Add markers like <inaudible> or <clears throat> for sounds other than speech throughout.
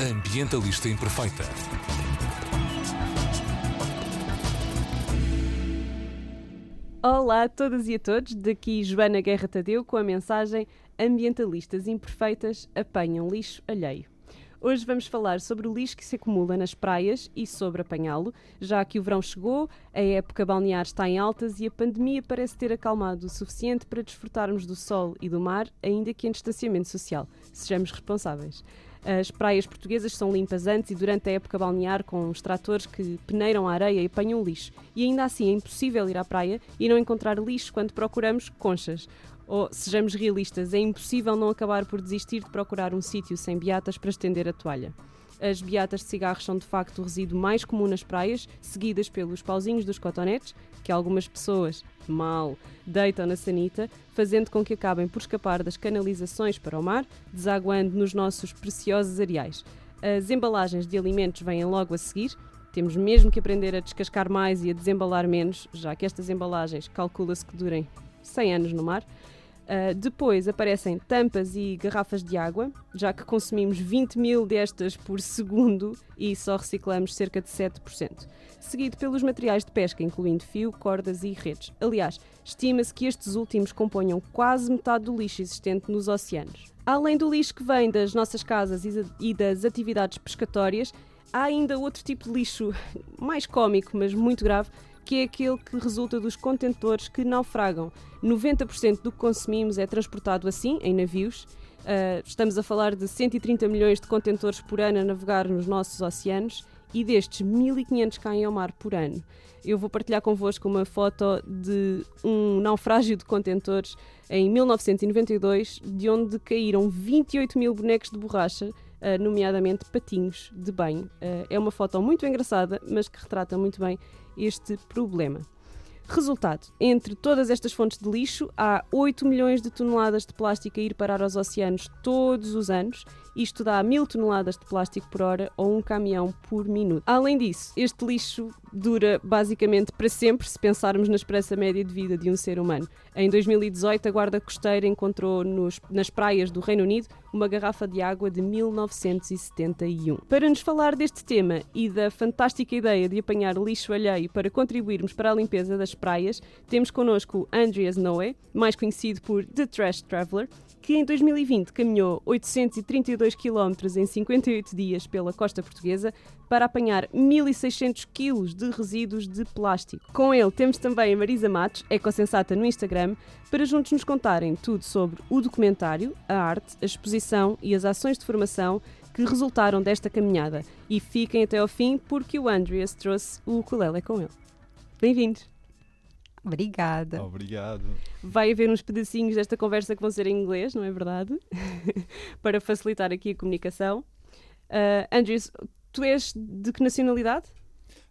Ambientalista Imperfeita. Olá a todas e a todos, daqui Joana Guerra Tadeu com a mensagem Ambientalistas imperfeitas apanham lixo alheio. Hoje vamos falar sobre o lixo que se acumula nas praias e sobre apanhá-lo, já que o verão chegou, a época balnear está em altas e a pandemia parece ter acalmado o suficiente para desfrutarmos do sol e do mar, ainda que em distanciamento social. Sejamos responsáveis. As praias portuguesas são limpas antes e durante a época balnear com os tratores que peneiram a areia e apanham lixo. E ainda assim é impossível ir à praia e não encontrar lixo quando procuramos conchas. Ou, sejamos realistas, é impossível não acabar por desistir de procurar um sítio sem beatas para estender a toalha. As beatas de cigarros são de facto o resíduo mais comum nas praias, seguidas pelos pauzinhos dos cotonetes, que algumas pessoas, mal, deitam na sanita, fazendo com que acabem por escapar das canalizações para o mar, desaguando nos nossos preciosos areais. As embalagens de alimentos vêm logo a seguir. Temos mesmo que aprender a descascar mais e a desembalar menos, já que estas embalagens calcula-se que durem 100 anos no mar. Uh, depois aparecem tampas e garrafas de água, já que consumimos 20 mil destas por segundo e só reciclamos cerca de 7%. Seguido pelos materiais de pesca, incluindo fio, cordas e redes. Aliás, estima-se que estes últimos componham quase metade do lixo existente nos oceanos. Além do lixo que vem das nossas casas e das atividades pescatórias, há ainda outro tipo de lixo <laughs> mais cómico, mas muito grave, que é aquele que resulta dos contentores que naufragam. 90% do que consumimos é transportado assim, em navios. Uh, estamos a falar de 130 milhões de contentores por ano a navegar nos nossos oceanos e destes 1.500 caem ao mar por ano. Eu vou partilhar convosco uma foto de um naufrágio de contentores em 1992, de onde caíram 28 mil bonecos de borracha, uh, nomeadamente patinhos de banho. Uh, é uma foto muito engraçada, mas que retrata muito bem este problema. Resultado: entre todas estas fontes de lixo, há 8 milhões de toneladas de plástico a ir parar aos oceanos todos os anos. Isto dá 1000 toneladas de plástico por hora ou um caminhão por minuto. Além disso, este lixo dura basicamente para sempre se pensarmos na esperança média de vida de um ser humano. Em 2018, a Guarda Costeira encontrou nos, nas praias do Reino Unido uma garrafa de água de 1971. Para nos falar deste tema e da fantástica ideia de apanhar lixo alheio para contribuirmos para a limpeza das praias, temos connosco Andreas Noé, mais conhecido por The Trash Traveler, que em 2020 caminhou 832 km em 58 dias pela costa portuguesa para apanhar 1.600 kg de resíduos de plástico. Com ele temos também a Marisa Matos, ecosensata no Instagram, para juntos nos contarem tudo sobre o documentário, a arte, a exposição e as ações de formação que resultaram desta caminhada. E fiquem até ao fim porque o Andreas trouxe o ukulele com ele. Bem-vindos! Obrigada. Obrigado. Vai haver uns pedacinhos desta conversa que vão ser em inglês, não é verdade? <laughs> Para facilitar aqui a comunicação. Uh, Andrews, tu és de que nacionalidade?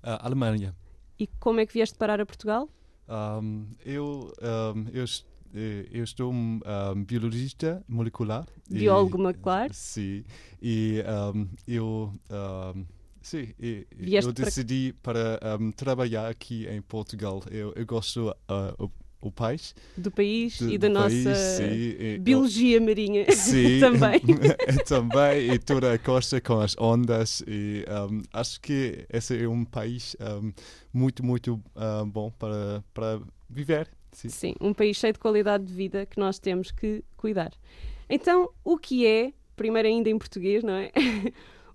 Uh, Alemanha. E como é que vieste parar a Portugal? Um, eu, um, eu, eu estou um, biologista molecular. Biólogo molecular? Sim. E eu Sim, e, eu decidi para, para um, trabalhar aqui em Portugal. Eu, eu gosto uh, o, o país. Do país de, e da nossa país, sim, biologia eu, marinha <laughs> sim, <laughs> também. <laughs> também, e toda a costa com as ondas. E um, acho que esse é um país um, muito, muito uh, bom para, para viver. Sim. sim, um país cheio de qualidade de vida que nós temos que cuidar. Então, o que é, primeiro ainda em português, não é?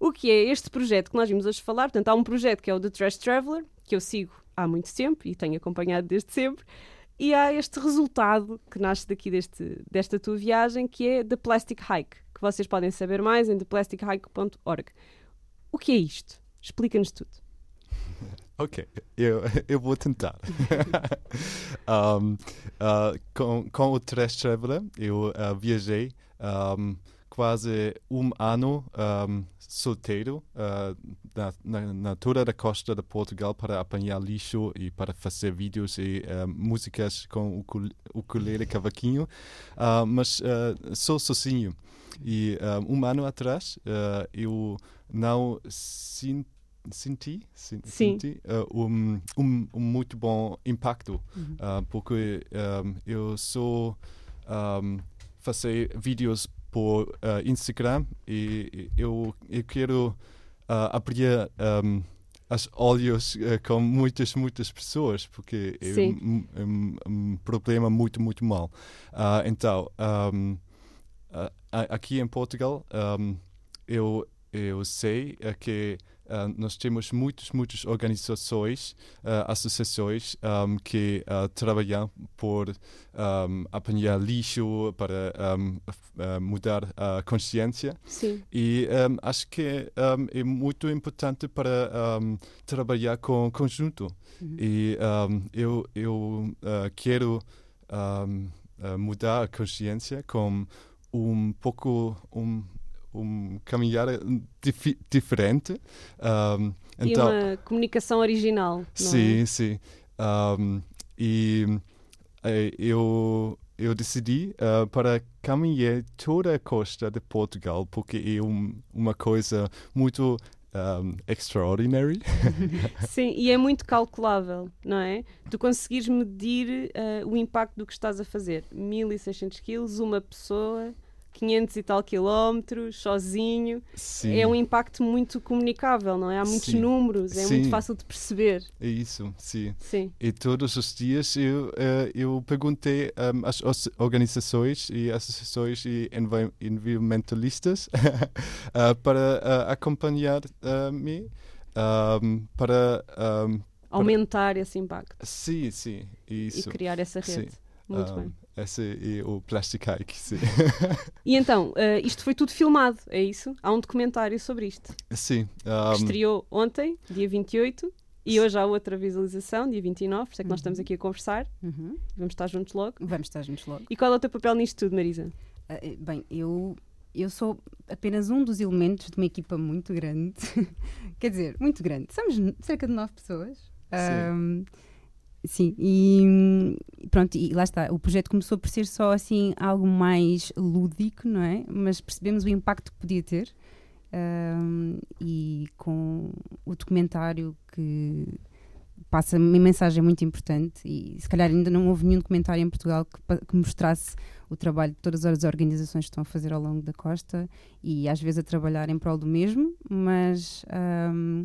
O que é este projeto que nós vimos hoje falar. Portanto, há um projeto que é o The Trash Traveler, que eu sigo há muito tempo e tenho acompanhado desde sempre. E há este resultado que nasce daqui deste, desta tua viagem, que é The Plastic Hike, que vocês podem saber mais em theplastichike.org. O que é isto? Explica-nos tudo. <laughs> Ok, eu, eu vou tentar. <laughs> um, uh, com, com o Trash Traveler, eu uh, viajei um, quase um ano um, solteiro uh, na, na, na, toda a costa de Portugal para apanhar lixo e para fazer vídeos e uh, músicas com o ukulele cavaquinho, uh, mas uh, sou sozinho. E um ano atrás eu não senti senti, senti uh, um, um, um, muito bom impacto uhum. uh, porque um, eu sou um, fazer vídeos por uh, Instagram e eu, eu quero uh, abrir um, as olhos uh, com muitas, muitas pessoas, porque é um, um, problema muito, muito mal. Uh, então, uh, aqui em Portugal, eu, eu sei que Uh, nós temos muitas, muitas organizações, uh, associações um, que uh, trabalham por um, apanhar lixo, para um, mudar a consciência. Sim. E acho que é muito importante para trabalhar com conjunto. Uhum. E eu, eu quero mudar a consciência com um pouco um um caminhar dif diferente. Um, e então, uma comunicação original. sim, é? sim. Um, e eh, eu, eu decidi uh, para caminhar toda a costa de Portugal, porque é um, uma coisa muito um, extraordinary. <laughs> Sim, e é muito calculável, não é? Tu conseguires medir uh, o impacto do que estás a fazer. 1600 quilos, uma pessoa 500 e tal quilómetros, sozinho. Sim. É um impacto muito comunicável, não é? Há muitos sim. números, é sim. muito fácil de perceber. É isso, sim. sim. E todos os dias eu, uh, eu perguntei um, às organizações e associações e environmentalistas uh, <laughs> para uh, acompanhar-me um, para, um, aumentar para... esse impacto. Sim, sim. Isso. E criar essa rede. Muito bem. Esse é o Plastic Hike, sim. <laughs> e então, uh, isto foi tudo filmado, é isso? Há um documentário sobre isto. Sim. Um... Estreou ontem, dia 28, e hoje há outra visualização, dia 29, por isso é que nós estamos uhum. aqui a conversar. Uhum. Vamos estar juntos logo. Vamos estar juntos logo. E qual é o teu papel nisto tudo, Marisa? Uh, bem, eu, eu sou apenas um dos elementos de uma equipa muito grande. <laughs> Quer dizer, muito grande. Somos cerca de nove pessoas. Sim. Um, Sim, e pronto, e lá está. O projeto começou por ser só assim algo mais lúdico, não é? Mas percebemos o impacto que podia ter. Um, e com o documentário que passa uma mensagem muito importante e se calhar ainda não houve nenhum documentário em Portugal que, que, mostrasse o trabalho de todas as organizações que estão a fazer ao longo da costa e às vezes a trabalhar em prol do mesmo, mas um,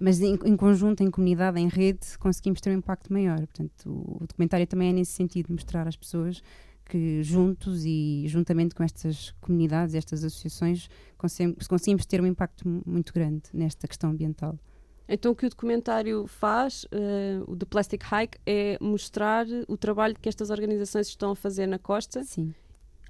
mas em, em, conjunto, em comunidade, em rede, conseguimos ter um impacto maior. Portanto, o, o documentário também é nesse sentido, mostrar às pessoas que juntos e juntamente com estas comunidades, estas associações, conseguimos, conseguimos ter um impacto muito grande nesta questão ambiental. Então, o que o documentário faz, uh, o The Plastic Hike, é mostrar o trabalho que estas organizações estão a fazer na costa Sim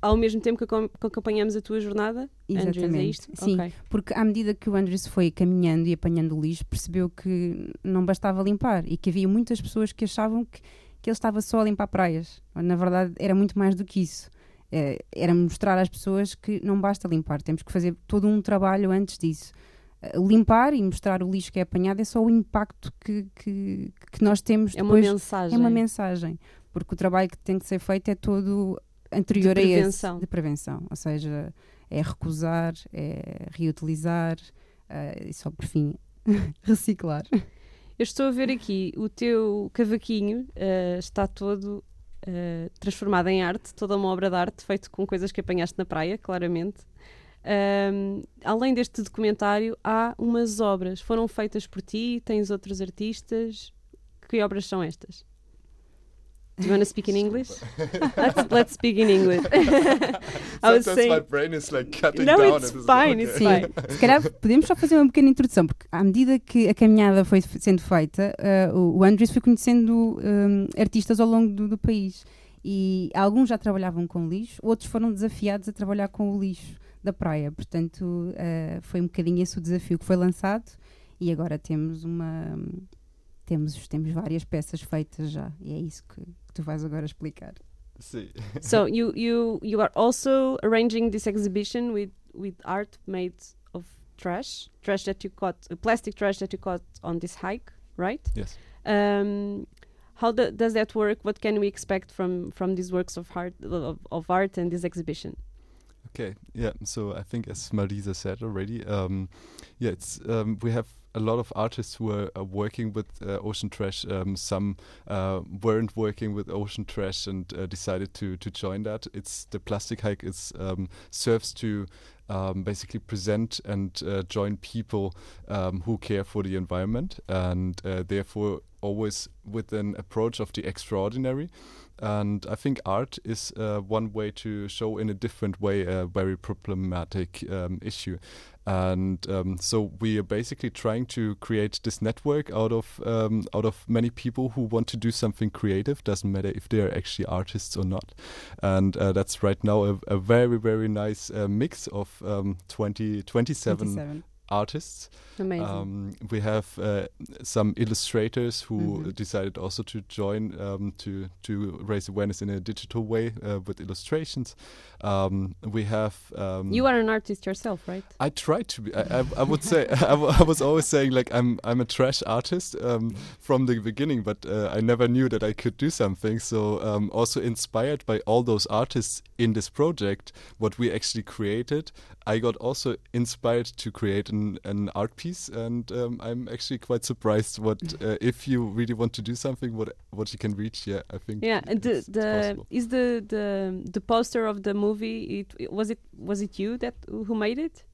ao mesmo tempo que acompanhamos a tua jornada? Exatamente. Andrews, é isto? Sim, okay. porque à medida que o Andrews foi caminhando e apanhando o lixo, percebeu que não bastava limpar e que havia muitas pessoas que achavam que, que ele estava só a limpar praias. Na verdade, era muito mais do que isso. É, era mostrar às pessoas que não basta limpar, temos que fazer todo um trabalho antes disso. Eh, limpar e mostrar o lixo que é apanhado é só o impacto que, que, que nós temos depois. É uma mensagem. É uma mensagem. Porque o trabalho que tem que ser feito é todo anterior de a esse de prevenção, ou seja, é recusar, é reutilizar uh, e só por fim <laughs> reciclar. Eu estou a ver aqui o teu cavaquinho uh, está todo uh, transformado em arte, toda uma obra de arte feito com coisas que apanhaste na praia, claramente. Um, além deste documentário, há umas obras. Foram feitas por ti? Tens outros artistas? Que obras são estas? Do you want to speak in English? let's, let's speak in English. <laughs> <laughs> I was saying... my brain is like cutting no, down. it's fine, it's fine. <laughs> Se calhar podemos só fazer uma pequena introdução, porque à medida que a caminhada foi sendo feita, uh, o Andrews foi conhecendo um, artistas ao longo do, do, país. E alguns já trabalhavam com lixo, outros foram desafiados a trabalhar com o lixo da praia. Portanto, uh, foi um bocadinho esse o desafio que foi lançado. E agora temos uma temos, temos várias peças feitas já e é isso que, que tu vais agora explicar. Sim. so <laughs> you you you are also arranging this exhibition with with art made of trash, trash that you caught, uh, plastic trash that you caught on this hike, right? Yes. Um, how do, does that work? What can we expect from from these works of art of, of art and this exhibition? Okay, yeah. So I think, as Marisa said already, um, yeah, it's um, we have a lot of artists who are, are working with uh, ocean trash. Um, some uh, weren't working with ocean trash and uh, decided to to join that. It's the plastic hike is um, serves to um, basically present and uh, join people um, who care for the environment and uh, therefore always with an approach of the extraordinary. And I think art is uh, one way to show in a different way a very problematic um, issue. And um, so we are basically trying to create this network out of um, out of many people who want to do something creative. Doesn't matter if they are actually artists or not. And uh, that's right now a, a very very nice uh, mix of um, 20, 27, 27. Artists. Amazing. Um, we have uh, some illustrators who Mhm. decided also to join um, to to raise awareness in a digital way uh, with illustrations. Um, we have um, you are an artist yourself, right? I try to be. I, I, I would say <laughs> I, w- I was always saying like I'm I'm a trash artist um, from the beginning, but uh, I never knew that I could do something. So um, also inspired by all those artists in this project, what we actually created, I got also inspired to create an, an art piece, and um, I'm actually quite surprised what <laughs> uh, if you really want to do something, what what you can reach. Yeah, I think. Yeah, and the the is the the the poster of the movie. It- was it was it you that who made it?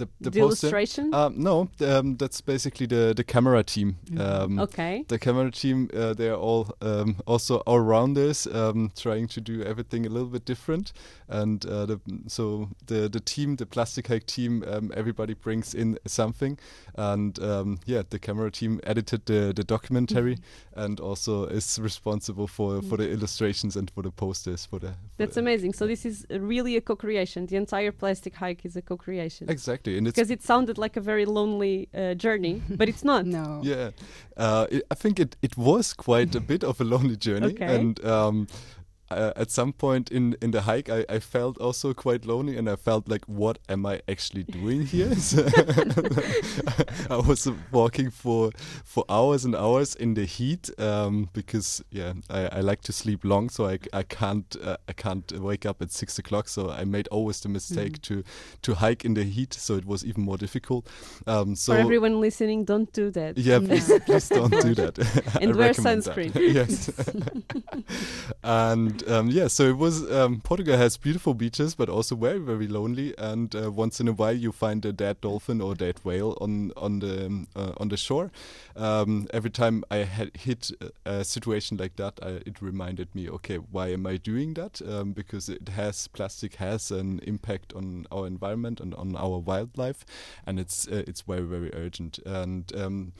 The, the, The, poster. illustration. Um, no, um, that's basically the the camera team. Mhm. Um, okay. the camera team uh, they're all um, also all rounders um, trying to do everything a little bit different and uh, the, so the the team the plastic hike team um, everybody brings in something and um, yeah the camera team edited the, the documentary and also is responsible for for the illustrations and for the posters for the for That's amazing. So this is really a co-creation. The entire plastic hike is a co-creation. exactly and it's Because it sounded like a very lonely uh, journey, but it's not. <laughs> No. Yeah, uh, it, I think it, it was quite a bit of a lonely journey, Okay. and um, uh, at some point in, in the hike, I, I felt also quite lonely, and I felt like, what am I actually doing here? <laughs> So <laughs> I was walking for for hours and hours in the heat um, because yeah, I, I like to sleep long, so I, I can't uh, I can't wake up at six o'clock. So I made always the mistake to to hike in the heat, so it was even more difficult. Um, so For everyone listening, don't do that. yeah, No. please, please don't do that. <laughs> I And wear recommend that. sunscreen. yes. and um, yeah, so it was. Um, Portugal has beautiful beaches, but also very, very lonely. And uh, once in a while, you find a dead dolphin or dead whale on on the um, uh, on the shore. Um, every time I had hit a, situation like that, I, it reminded me, okay, why am I doing that? Um, because it has plastic has an impact on our environment and on our wildlife, and it's uh, it's very, very urgent. And um,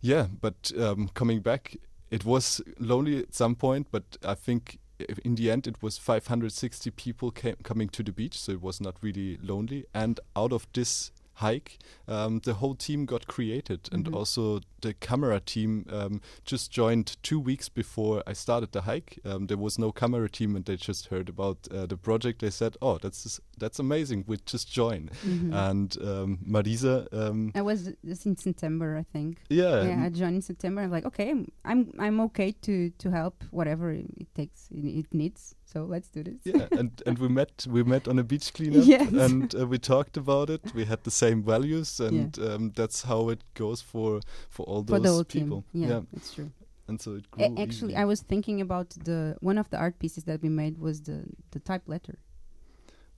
yeah, but coming back, it was lonely at some point, but I think in the end it was 560 people came, coming to the beach, so it was not really lonely. And out of this hike, um, the whole team got created, and Mhm. also the camera team um, just joined two weeks before I started the hike. Um, there was no camera team, and they just heard about uh, the project. They said, "Oh, that's that's amazing. We just join." Mhm. And um, Marisa, um, I was this in September, I think. yeah, yeah, I joined in September. I'm like, okay, I'm I'm, okay to to help whatever it takes it, needs. So let's do this. yeah and <laughs> and we met we met on a beach cleanup Yes. and uh, we talked about it we had the same values and um, that's how it goes for for all For those people. Yeah, it's true. and so it A- grew actually, easily. I was thinking about the one of the art pieces that we made was the the type letter.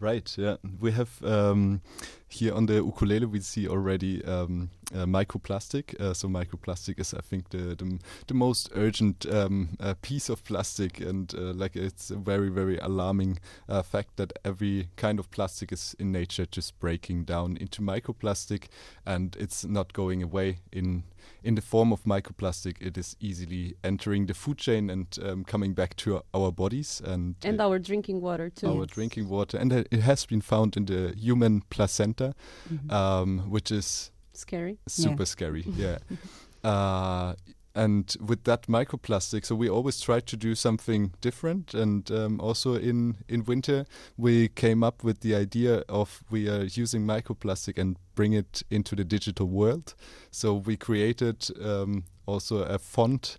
Right yeah. We have um, here on the ukulele we see already um, uh, microplastic. Uh, so microplastic is i think the the, the most urgent um, uh, piece of plastic. And uh, like it's a very very alarming uh, fact that every kind of plastic is in nature just breaking down into microplastic. And it's not going away in in the form of microplastic it is easily entering the food chain and um, coming back to our bodies and And uh, our drinking water too. our drinking water and uh, it has been found in the human placenta Mhm. um, which is Scary. super scary yeah <laughs> uh, and with that microplastic so we always try to do something different. And um, also in in winter we came up with the idea of we are using microplastic and bring it into the digital world. So we created um, also a font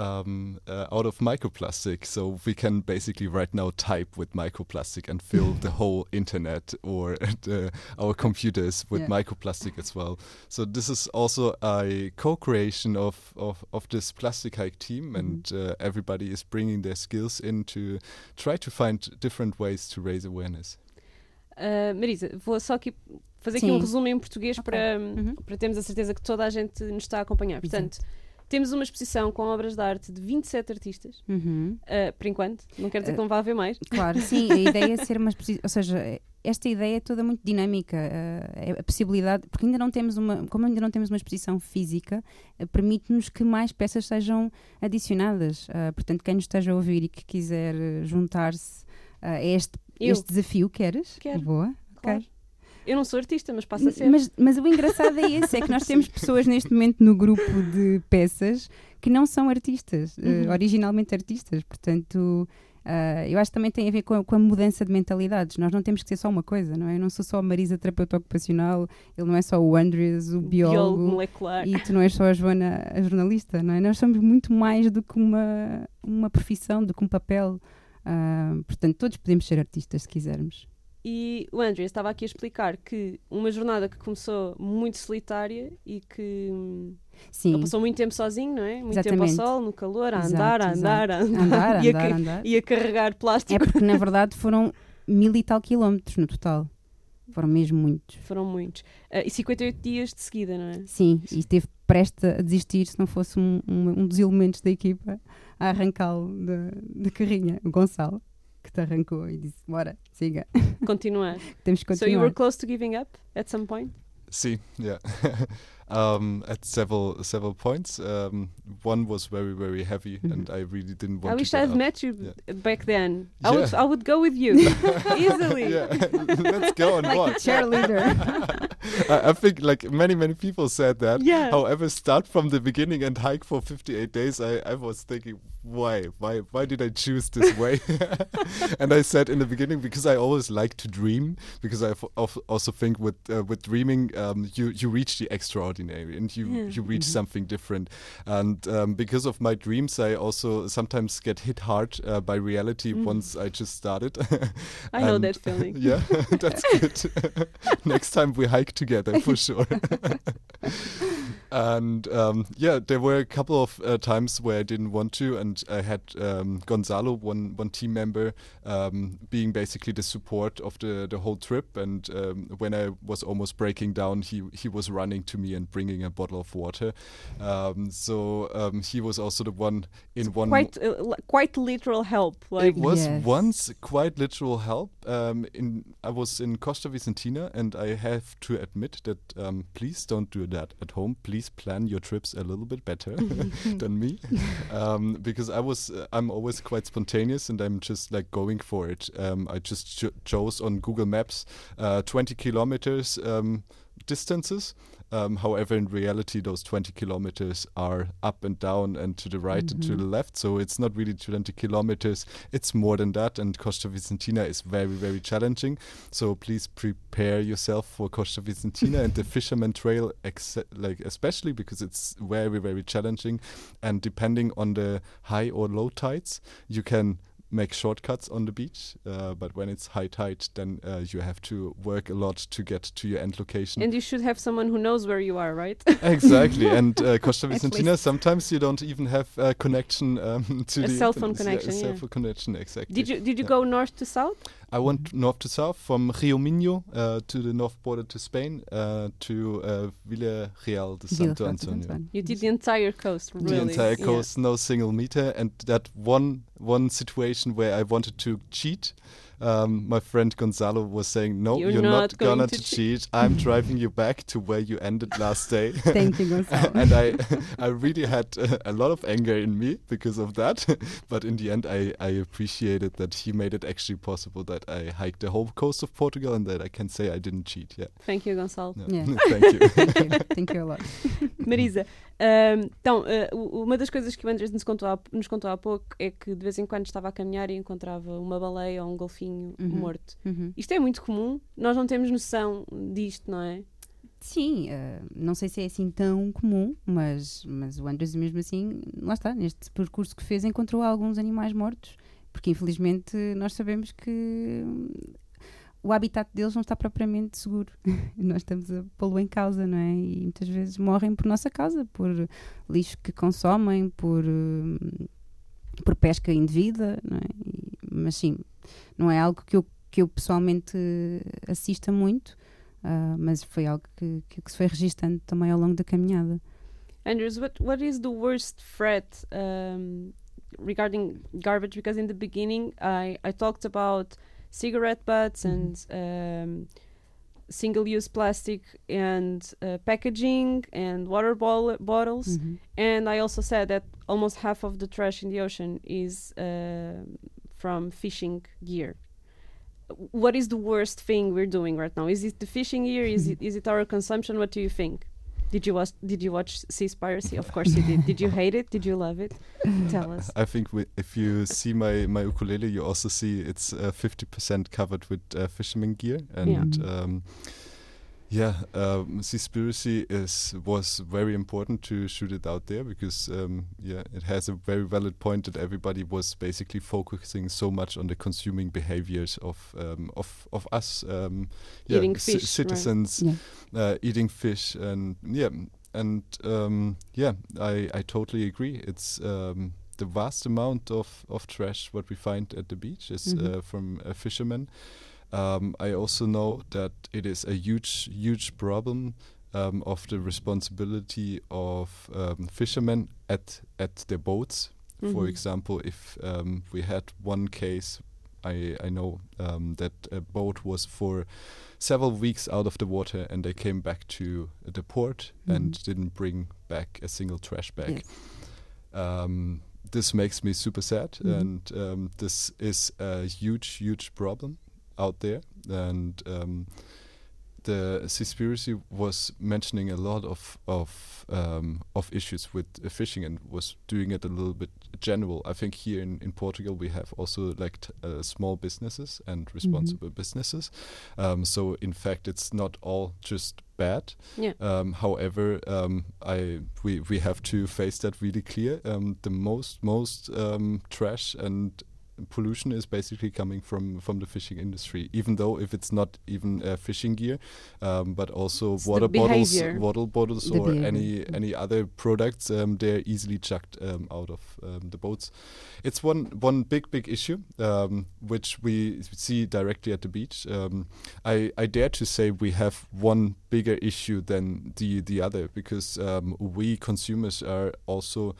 um, uh, out of microplastic. So we can basically right now type with microplastic and fill <laughs> the whole internet or <laughs> the, our computers with Yeah. microplastic as well. So this is also a co-creation of, of, of this plastic hike team, and uh, everybody is bringing their skills in to try to find different ways to raise awareness. Uh, Marisa, vou só aqui fazer aqui um resumo em português Ok. para, Uhum. para termos a certeza que toda a gente nos está a acompanhar. Portanto, temos uma exposição com obras de arte de 27 artistas, Uhum. uh, por enquanto. Não quer dizer que Uh, não vai haver mais. Claro, sim, a <laughs> ideia é ser uma exposi- ou seja, esta ideia é toda muito dinâmica, eh, é a possibilidade, porque ainda não temos uma, como ainda não temos uma exposição física, eh, permite-nos que mais peças sejam adicionadas. Ah, portanto, quem nos esteja a ouvir e que quiser eh, juntar-se a este, este desafio, queres? Quero. Boa. Claro. Eu não sou artista, mas passa a ser. Mas, mas o engraçado é esse, é que nós <laughs> temos pessoas neste momento no grupo de peças que não são artistas, eh, Uhum. originalmente artistas, portanto ah, eu acho que também tem a ver com a, com a mudança de mentalidades, nós não temos que ser só uma coisa, não é? Eu não sou só a Marisa, terapeuta ocupacional, ele não é só o Andres, o biólogo, molecular. e tu não és só a Joana, a jornalista, não é? Nós somos muito mais do que uma, uma profissão, do que um papel, Ah, portanto todos podemos ser artistas se quisermos. E o Andrew estava aqui a explicar que uma jornada que começou muito solitária e que hum, Sim, ele passou muito tempo sozinho, não é? Muito tempo ao Exatamente. sol, no calor, a Exato, andar, a andar, a andar, andar, <laughs> e, a, andar, ca- andar. e a carregar plástico. É porque na verdade foram mil e tal quilómetros no total. Foram mesmo muitos. Foram muitos. Ah, e 58 dias de seguida, não é? Sim, e esteve prestes a desistir se não fosse um, um, um dos elementos da equipa a arrancá-lo da, da carrinha, o Gonçalo, que te arrancou e disse: Bora, siga, <laughs> Continuar. <laughs> temos que so you were close to giving up at some point? See, yeah. <laughs> um, at several several points. Um, one was very very heavy, Mhm. and I really didn't want I to. wish I'd up. met you Yeah. back then. I, would, I would go with you easily. yeah, let's go and Like a watch. cheerleader. I, I think like many many people said that. Yeah. However, start from the beginning and hike for 58 days. I, I was thinking, why, why, why did I choose this way? <laughs> and I said in the beginning because I always like to dream. Because I f- of- also think with uh, with dreaming, um, you you reach the extraordinary and you Yeah. you reach something different. And um, because of my dreams, I also sometimes get hit hard uh, by reality Mm. once I just started. <laughs> I know that feeling. <laughs> Yeah, that's good. Next time we hike together for sure. and um, yeah, there were a couple of uh, times where I didn't want to, and I had um, Gonzalo, one one team member, um, being basically the support of the the whole trip. And um, when I was almost breaking down, he he was running to me and bringing a bottle of water. Um, so um, he was also the one in one. Quite, uh, quite literal help. Like, It was Yes. once quite literal help. Um, in I was in Costa Vicentina, and I have to admit that um, please don't do that at home. Please plan your trips a little bit better <laughs> <laughs> than me, <laughs> um, because I was uh, I'm always quite spontaneous, and I'm just like going for it. Um, I just cho- chose on Google Maps uh, 20 kilometers um, distances. Um, however, in reality, those 20 kilometers are up and down and to the right and to the left. So it's not really 20 kilometers. It's more than that. And Costa Vicentina is very, very challenging. So please prepare yourself for Costa Vicentina and the <laughs> Fisherman Trail, ex- like especially because it's very, very challenging. And depending on the high or low tides, you can make shortcuts on the beach. Uh, but when it's high tide, then uh, you have to work a lot to get to your end location. and you should have someone who knows where you are, right? <laughs> exactly, and uh, <laughs> Costa Vicentina. Sometimes you don't even have a connection um, to A the cell phone connection, Yeah, yeah. cell phone connection, exactly. Did you did you Yeah. go north to south? I went north to south from Rio Minho uh, to the north border to Spain uh, to uh, Villarreal de Santo Antonio. You did the entire coast, really. The entire Yeah. coast, no single meter, and that one one situation where I wanted to cheat. Um, my friend Gonzalo was saying, "No, You're you're, not not, going gonna to to cheat." cheat. I'm <laughs> driving you back to where you ended last day." <laughs> Thank you, <laughs> Gonzalo. and I, I really had uh, a lot of anger in me because of that. but in the end, I, I appreciated that he made it actually possible that I hiked the whole coast of Portugal and that I can say I didn't cheat. Yeah. Thank you, Gonzalo. Yeah. Yeah. Thank you. Thank you. Thank you a lot. Marisa, então, ah, u- uma das coisas que o Andrés nos contou, há, nos contou há pouco é que de vez em quando estava a caminhar e encontrava uma baleia ou um golfinho Uhum. morto. Uhum. Isto é muito comum, nós não temos noção disto, não é? sim, uh, não sei se é assim tão comum, mas, mas o Andrews mesmo assim, lá está, neste percurso que fez encontrou alguns animais mortos, porque infelizmente nós sabemos que o habitat deles não está propriamente seguro. <laughs> Nós estamos a pô-lo em causa, não é? E muitas vezes morrem por nossa causa, por lixo que consomem, por, por pesca indevida, não é? E, mas sim, não é algo que eu, que eu pessoalmente assista muito, uh, mas foi algo que, que, que, se foi registando também ao longo da caminhada. Andrews, what, what is the worst threat um, regarding garbage? Because in the beginning I, I talked about cigarette butts mm -hmm. and um, single-use plastic and uh, packaging and water bottles. Mm -hmm. and i also said that almost half of the trash in the ocean is uh, from fishing gear. What is the worst thing we're doing right now? Is it the fishing gear? Is <laughs> it is it our consumption? What do you think did you watch? Did you watch Seaspiracy? Of course you did. Did you hate it? Did you love it? <laughs> Tell us. I think if you see my my ukulele, you also see it's uh, fifty uh, percent covered with uh, fisherman gear, and yeah. Um, yeah, um, Seaspiracy is was very important to shoot it out there because um, yeah, it has a very valid point that everybody was basically focusing so much on the consuming behaviors of um, of of us, um, yeah, eating fish, citizens, right. yeah. uh, eating fish, and yeah, and um, yeah, I I totally agree. It's um, the vast amount of of trash what we find at the beach is mm -hmm. uh, from a fisherman. Um, I also know that it is a huge, huge problem um, of the responsibility of um, fishermen at at their boats. Mm-hmm. For example, if um, we had one case, I I know um, that a boat was for several weeks out of the water, and they came back to the port mm-hmm. and didn't bring back a single trash bag. Yes. Um, this makes me super sad, mm-hmm. and this is a huge, huge problem out there, and um, the Seaspiracy was mentioning a lot of of um, of issues with uh, fishing and was doing it a little bit general. I think here in, in Portugal we have also like uh, small businesses and mm-hmm. responsible mm -hmm. businesses. Um, so in fact, it's not all just bad. Yeah. Um, however, um, I we we have to face that really clear. Um, the most most um, trash and pollution is basically coming from from the fishing industry. Even though if it's not even uh, fishing gear, um, but also it's water bottles, water bottles, the or behavior. any any other products, um, they're easily chucked um, out of um, the boats. It's one one big big issue um, which we see directly at the beach. Um, I I dare to say we have one bigger issue than the the other because we consumers are also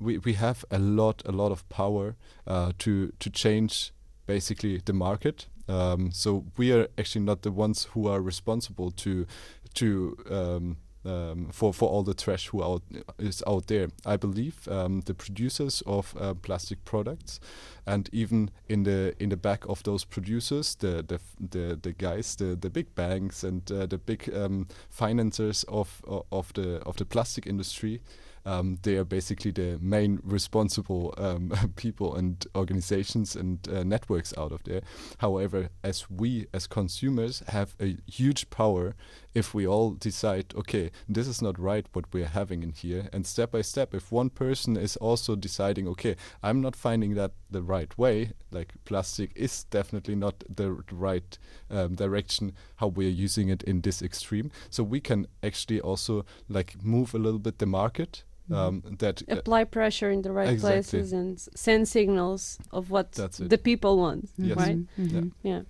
we, we have a lot a lot of power uh, to to change basically the market. Um, so we are actually not the ones who are responsible to to um, um, for for all the trash who out is out there. I believe um, the producers of uh, plastic products, and even in the in the back of those producers, the the the, the guys, the, the big banks and uh, the big um, financiers of of the of the plastic industry um, they are basically the main responsible um, <laughs> people and organizations and uh, networks out of there. However, as we as consumers have a huge power if we all decide, okay, this is not right what we're having in here, and step by step, if one person is also deciding, okay, I'm not finding that the right way, like plastic is definitely not the right um, direction how we're using it in this extreme, so we can actually also like move a little bit the market um, that uh, apply pressure in the right exactly. places and send signals of what the people want, yes. right? Mm -hmm. Yeah.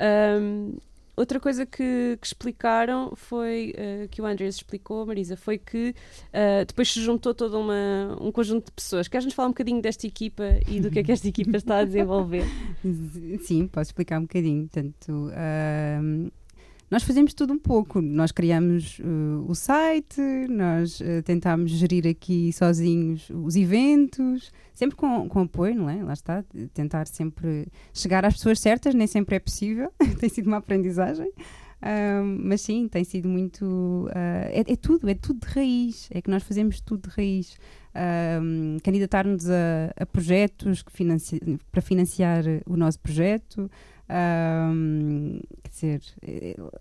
yeah. Um, outra coisa que, que explicaram foi uh, que o Andrés explicou, Marisa, foi que uh, depois se juntou todo uma, um conjunto de pessoas. Queres-nos falar um bocadinho desta equipa e do que é que esta equipa está a desenvolver? <laughs> Sim, posso explicar um bocadinho. Portanto, uh, nós fazemos tudo um pouco. Nós criamos uh, o site, nós uh, tentámos gerir aqui sozinhos os eventos, sempre com, com apoio, não é? Lá está, tentar sempre chegar às pessoas certas, nem sempre é possível, <laughs> tem sido uma aprendizagem. mas sim, tem sido muito. Uh, é, é, tudo, é tudo de raiz. É que nós fazemos tudo de raiz. candidatar-nos a, a, projetos financia, para financiar o nosso projeto, Um, quer dizer,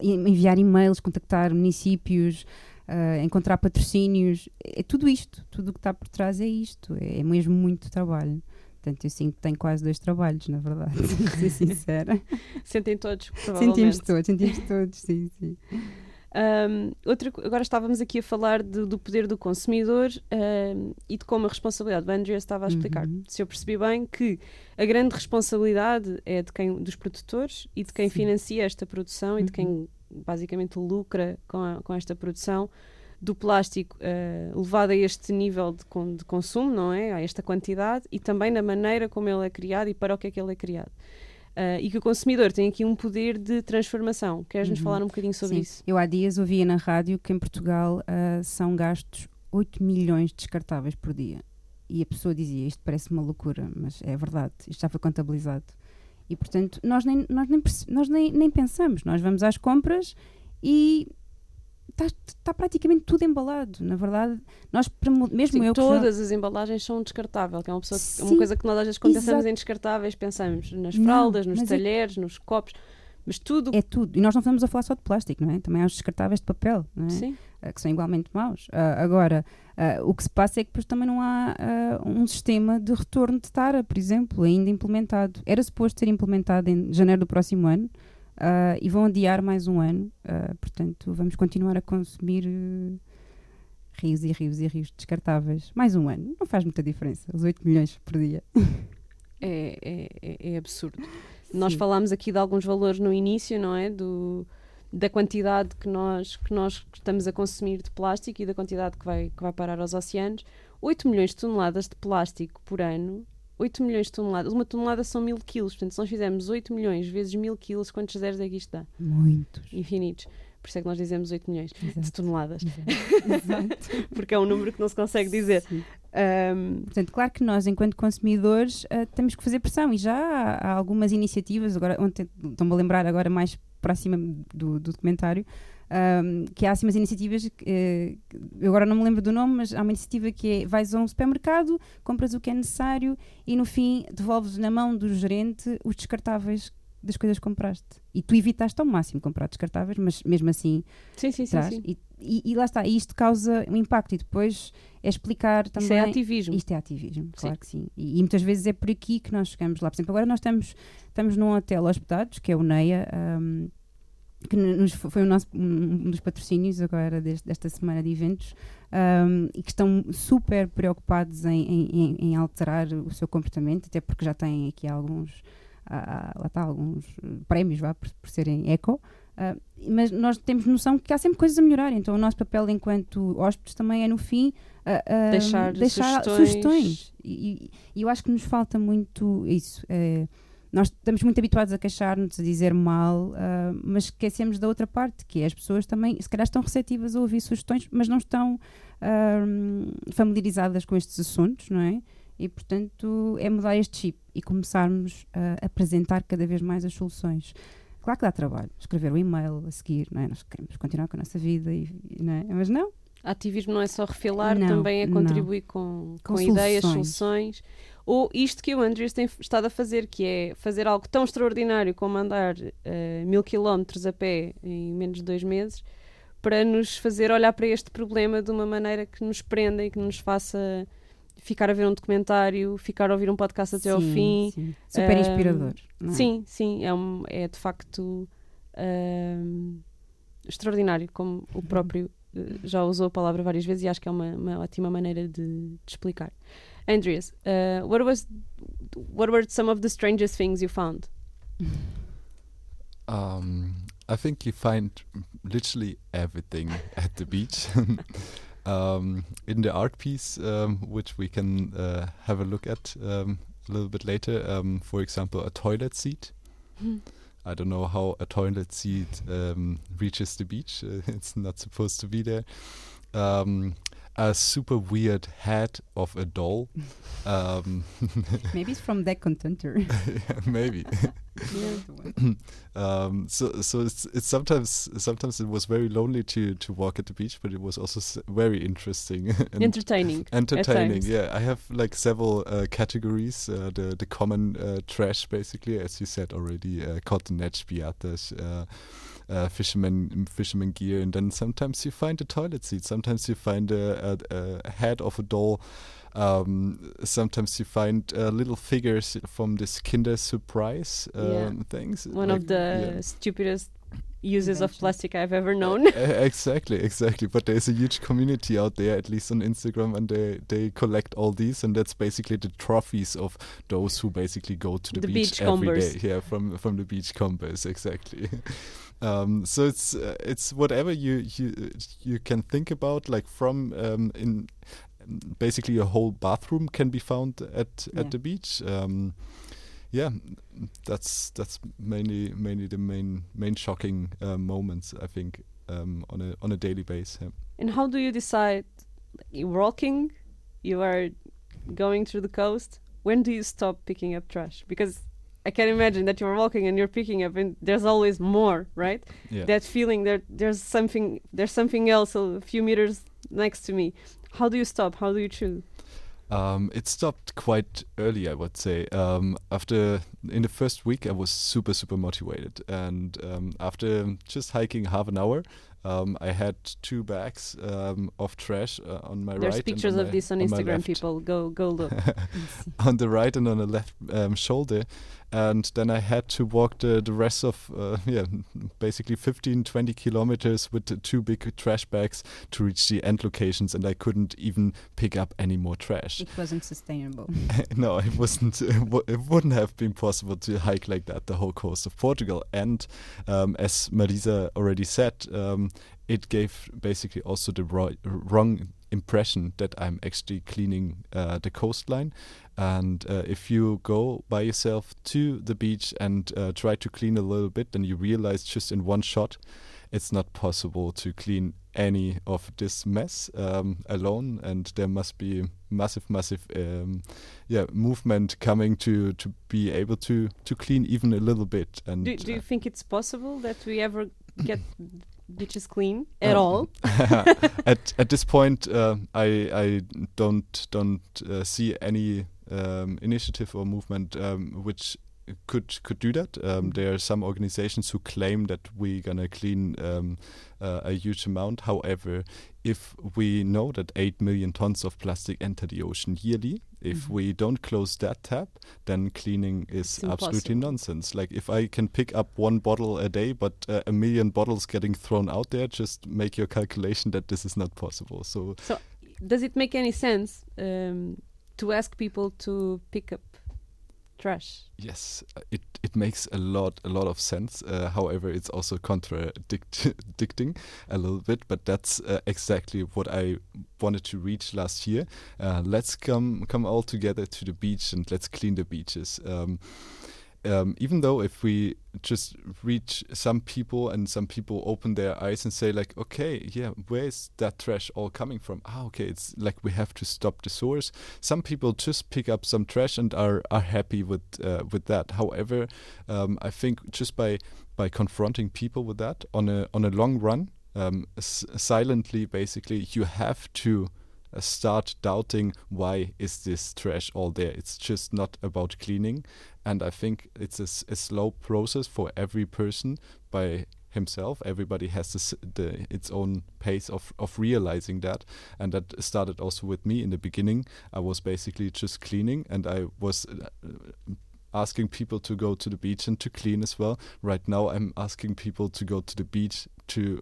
enviar e-mails, contactar municípios, uh, encontrar patrocínios, é tudo isto, tudo o que está por trás é isto, é, é mesmo muito trabalho. Portanto, eu sinto que tenho quase dois trabalhos, na verdade, <laughs> ser sincera. Sentem todos, provavelmente. Sentimos todos, sentimos todos, sim, sim. Um, outra, agora estávamos aqui a falar de, do poder do consumidor um, e de como a responsabilidade. O Andrea estava a explicar, Uhum. se eu percebi bem, que a grande responsabilidade é de quem, dos produtores e de quem Sim. financia esta produção e de quem Uhum. basicamente lucra com, a- com esta produção do plástico eh, levado a este nível de, con- de consumo, não é? A esta quantidade e também na maneira como ele é criado e para o que é que ele é criado. Ah, e que o consumidor tem aqui um poder de transformação. Queres-nos Uhum. falar um bocadinho sobre Sim. isso? Eu há dias ouvia na rádio que em Portugal ah, são gastos 8 milhões de descartáveis por dia. E a pessoa dizia, isto parece uma loucura, mas é verdade, isto já foi contabilizado. E portanto, nós nem, nós nem, nós nem, nem pensamos, nós vamos às compras e está está praticamente tudo embalado. Na verdade, nós, mesmo Sim, eu que já- todas as embalagens são descartáveis, que é uma, pessoa, é uma Sim, coisa que nós às vezes quando pensamos em descartáveis pensamos nas Não, fraldas, nos mas é- talheres, nos copos, mas tudo. É tudo. E nós não estamos a falar só de plástico, não é? Também há os descartáveis de papel, não é? Sim, ah, que são igualmente maus. Ah, agora, ah, o que se passa é que depois também não há um sistema de retorno de tara, por exemplo, ainda implementado. Era suposto ser implementado em janeiro do próximo ano ah, e vão adiar mais um ano. Ah, portanto, vamos continuar a consumir eh, rios e rios e rios descartáveis. Mais um ano. Não faz muita diferença. Os 8 milhões por dia. é, é, é- é absurdo. Nós Sim. falámos aqui de alguns valores no início, não é? Do, da quantidade que nós, que nós estamos a consumir de plástico e da quantidade que vai, que vai parar aos oceanos. 8 milhões de toneladas de plástico por ano. 8 milhões de toneladas. Uma tonelada são mil quilos. Portanto, se nós fizermos 8 milhões vezes mil quilos, quantos zeros é que isto dá? Muitos. Infinitos. Por isso é que nós dizemos 8 milhões de Exato. toneladas. <laughs> Exato. Porque é um número que não se consegue dizer. Ahm, Portanto, claro que nós, enquanto consumidores, ah, temos que fazer pressão e já há, há algumas iniciativas, agora ontem estou-me a lembrar agora mais próxima do, do documentário, ahm, que há assim umas iniciativas, que, eh, eu agora não me lembro do nome, mas há uma iniciativa que é, vais a um supermercado, compras o que é necessário e no fim devolves na mão do gerente os descartáveis das coisas que compraste. E tu evitaste ao máximo comprar descartáveis, mas mesmo assim sim, sim, sim. traz. sim. E, e- e lá está, e isto causa um impacto e depois é explicar também... Isso é ativismo. Isto é ativismo, claro que sim. E, e muitas vezes é por aqui que nós chegamos lá. Por exemplo, agora nós estamos, estamos num hotel hospedados, que é o NEIA, um, que nos, foi o nosso, um dos patrocínios agora deste- desta semana de eventos, um, e que estão super preocupados em, em- em- alterar o seu comportamento, até porque já têm aqui alguns, ah, ah, lá está, alguns eh, prémios vá, por, por serem eco. Ah, mas nós temos noção que há sempre coisas a melhorar, então o nosso papel enquanto hóspedes também é no fim ah, ah, Deixar sugestões. sugestões. E, e- e eu acho que nos falta muito isso. eh, nós estamos muito habituados a queixar-nos, a dizer mal, ah, mas esquecemos da outra parte, que é as pessoas também, se calhar estão receptivas a ouvir sugestões, mas não estão ah, familiarizadas com estes assuntos, não é? E, portanto, é mudar este chip e começarmos a apresentar cada vez mais as soluções. Claro que dá trabalho, escrever o e-mail a seguir, não é? Nós queremos continuar com a nossa vida, e, não é? mas não. Ativismo não é só refilar, Não, também é não. contribuir com, com, Com ideias, soluções. Ou isto que o Andrews tem estado a fazer, que é fazer algo tão extraordinário como andar eh, mil quilómetros a pé em menos de dois meses, para nos fazer olhar para este problema de uma maneira que nos prenda e que nos faça ficar a ver um documentário, ficar a ouvir um podcast até ao Sim, fim. sim. Super inspirador. é? Sim, sim, é, um- é de facto extraordinário, como o próprio eh, já usou a palavra várias vezes e acho que é uma, uma ótima maneira de, de explicar. Andreas, uh, what was what were some of the strangest things you found? Um, I think you find literally everything <laughs> at the beach. <laughs> um, in the art piece, um, which we can uh, have a look at um, a little bit later, um, for example, a toilet seat. I don't know how a toilet seat um, reaches the beach. Uh, <laughs> it's not supposed to be there. Um, a super weird head of a doll. <laughs> um, <laughs> Maybe it's from that contenter. <laughs> yeah, maybe. <coughs> um, so so it's it's sometimes sometimes it was very lonely to to walk at the beach, but it was also s- very interesting and Entertaining. entertaining. Yeah, I have like several uh, categories. Uh, the the common uh, trash, basically, as you said already, uh, cotton edge piatas. Uh, fisherman fisherman gear, and then sometimes you find a toilet seat. Sometimes you find a, a, a head of a doll. Um, sometimes you find uh, little figures from this Kinder Surprise um, Yeah. things. One like- of the yeah. stupidest uses of plastic I've ever known. Exactly, exactly. But there's a huge community out there, at least on Instagram, and they they collect all these, and that's basically the trophies of those who basically go to the, The beach, beach every day. Yeah, from from the beach combers, exactly. <laughs> um, so it's uh, it's whatever you you you can think about, like from um, in basically a whole bathroom can be found at Yeah. at the beach. Um, yeah, that's that's mainly mainly the main main shocking uh, moments I think um, on a on a daily basis. Yeah. And how do you decide? You're walking, you are going through the coast. When do you stop picking up trash? Because I can imagine that you're walking and you're picking up, and there's always more, right? Yeah. That feeling that there's something, there's something else a few meters next to me. How do you stop? How do you choose? Um, it stopped quite early, I would say. Um, after in the first week, I was super super motivated, and um, after just hiking half an hour, um, I had two bags um, of trash uh, on my There's right. and pictures on of my- this on my Instagram. People, go go look. <laughs> on the right and on the left um, shoulder and then i had to walk the, the rest of uh, <laughs> yeah basically 15 20 kilometers with the two big trash bags to reach the end locations and i couldn't even pick up any more trash it wasn't sustainable. <laughs> no it wasn't <laughs> it wo- it wouldn't have been possible to hike like that the whole coast of portugal and um, as marisa already said um, it gave basically also the ro- wrong impression that i'm actually cleaning uh, the coastline. And uh, if you go by yourself to the beach and uh, try to clean a little bit then you realize just in one shot it's not possible to clean any of this mess um, alone. And there must be massive massive um, yeah movement coming to to be able to to clean even a little bit. And do, do you uh, think it's possible that we ever get beaches clean at Um, all? <laughs> <laughs> at at this point, uh, I I don't don't uh, see any um, initiative or movement um, which could could do that. Um, there are some organizations who claim that we're gonna clean um, uh, a huge amount. However, if we know that eight million tons of plastic enter the ocean yearly, if Mhm. we don't close that tap, then cleaning is absolutely nonsense. Like if I can pick up one bottle a day, but uh, a million bottles getting thrown out there, just make your calculation that this is not possible. So Does it make any sense um, to ask people to pick up trash? yes, uh, it it makes a lot a lot of sense. Uh, however, it's also contradicting <laughs> a little bit. But that's uh, exactly what I wanted to reach last year. Uh, let's come come all together to the beach and let's clean the beaches. Um, um, even though if we just reach some people and some people open their eyes and say like okay yeah where is that trash all coming from? Ah okay it's like we have to stop the source. Some people just pick up some trash and are are happy with uh, with that. However um, i think just by by confronting people with that on a on a long run um, silently basically you have to uh, start doubting why is this trash all there? It's just not about cleaning and i think it's a slow process for every person by himself. Everybody has this, the its own pace of, of realizing that. And that started also with me in the beginning. I was basically just cleaning and i was uh, asking people to go to the beach and to clean as well. Right now i'm asking people to go to the beach to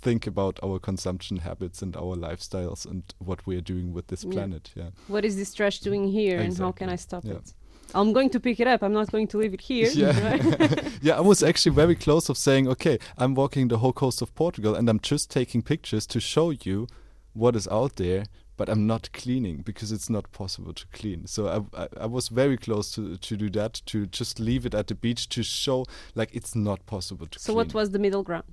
think about our consumption habits and our lifestyles and what we're doing with this Yeah. planet. Yeah. What is this trash doing here, and how can I stop Yeah. it? I'm going to pick it up. I'm not going to leave it here. Yeah. <laughs> right? <laughs> yeah, I was actually very close of saying, okay, I'm walking the whole coast of Portugal and I'm just taking pictures to show you what is out there, but I'm not cleaning because it's not possible to clean. So I, I, I was very close to to do that, to just leave it at the beach to show like it's not possible to clean so clean. what was the middle ground?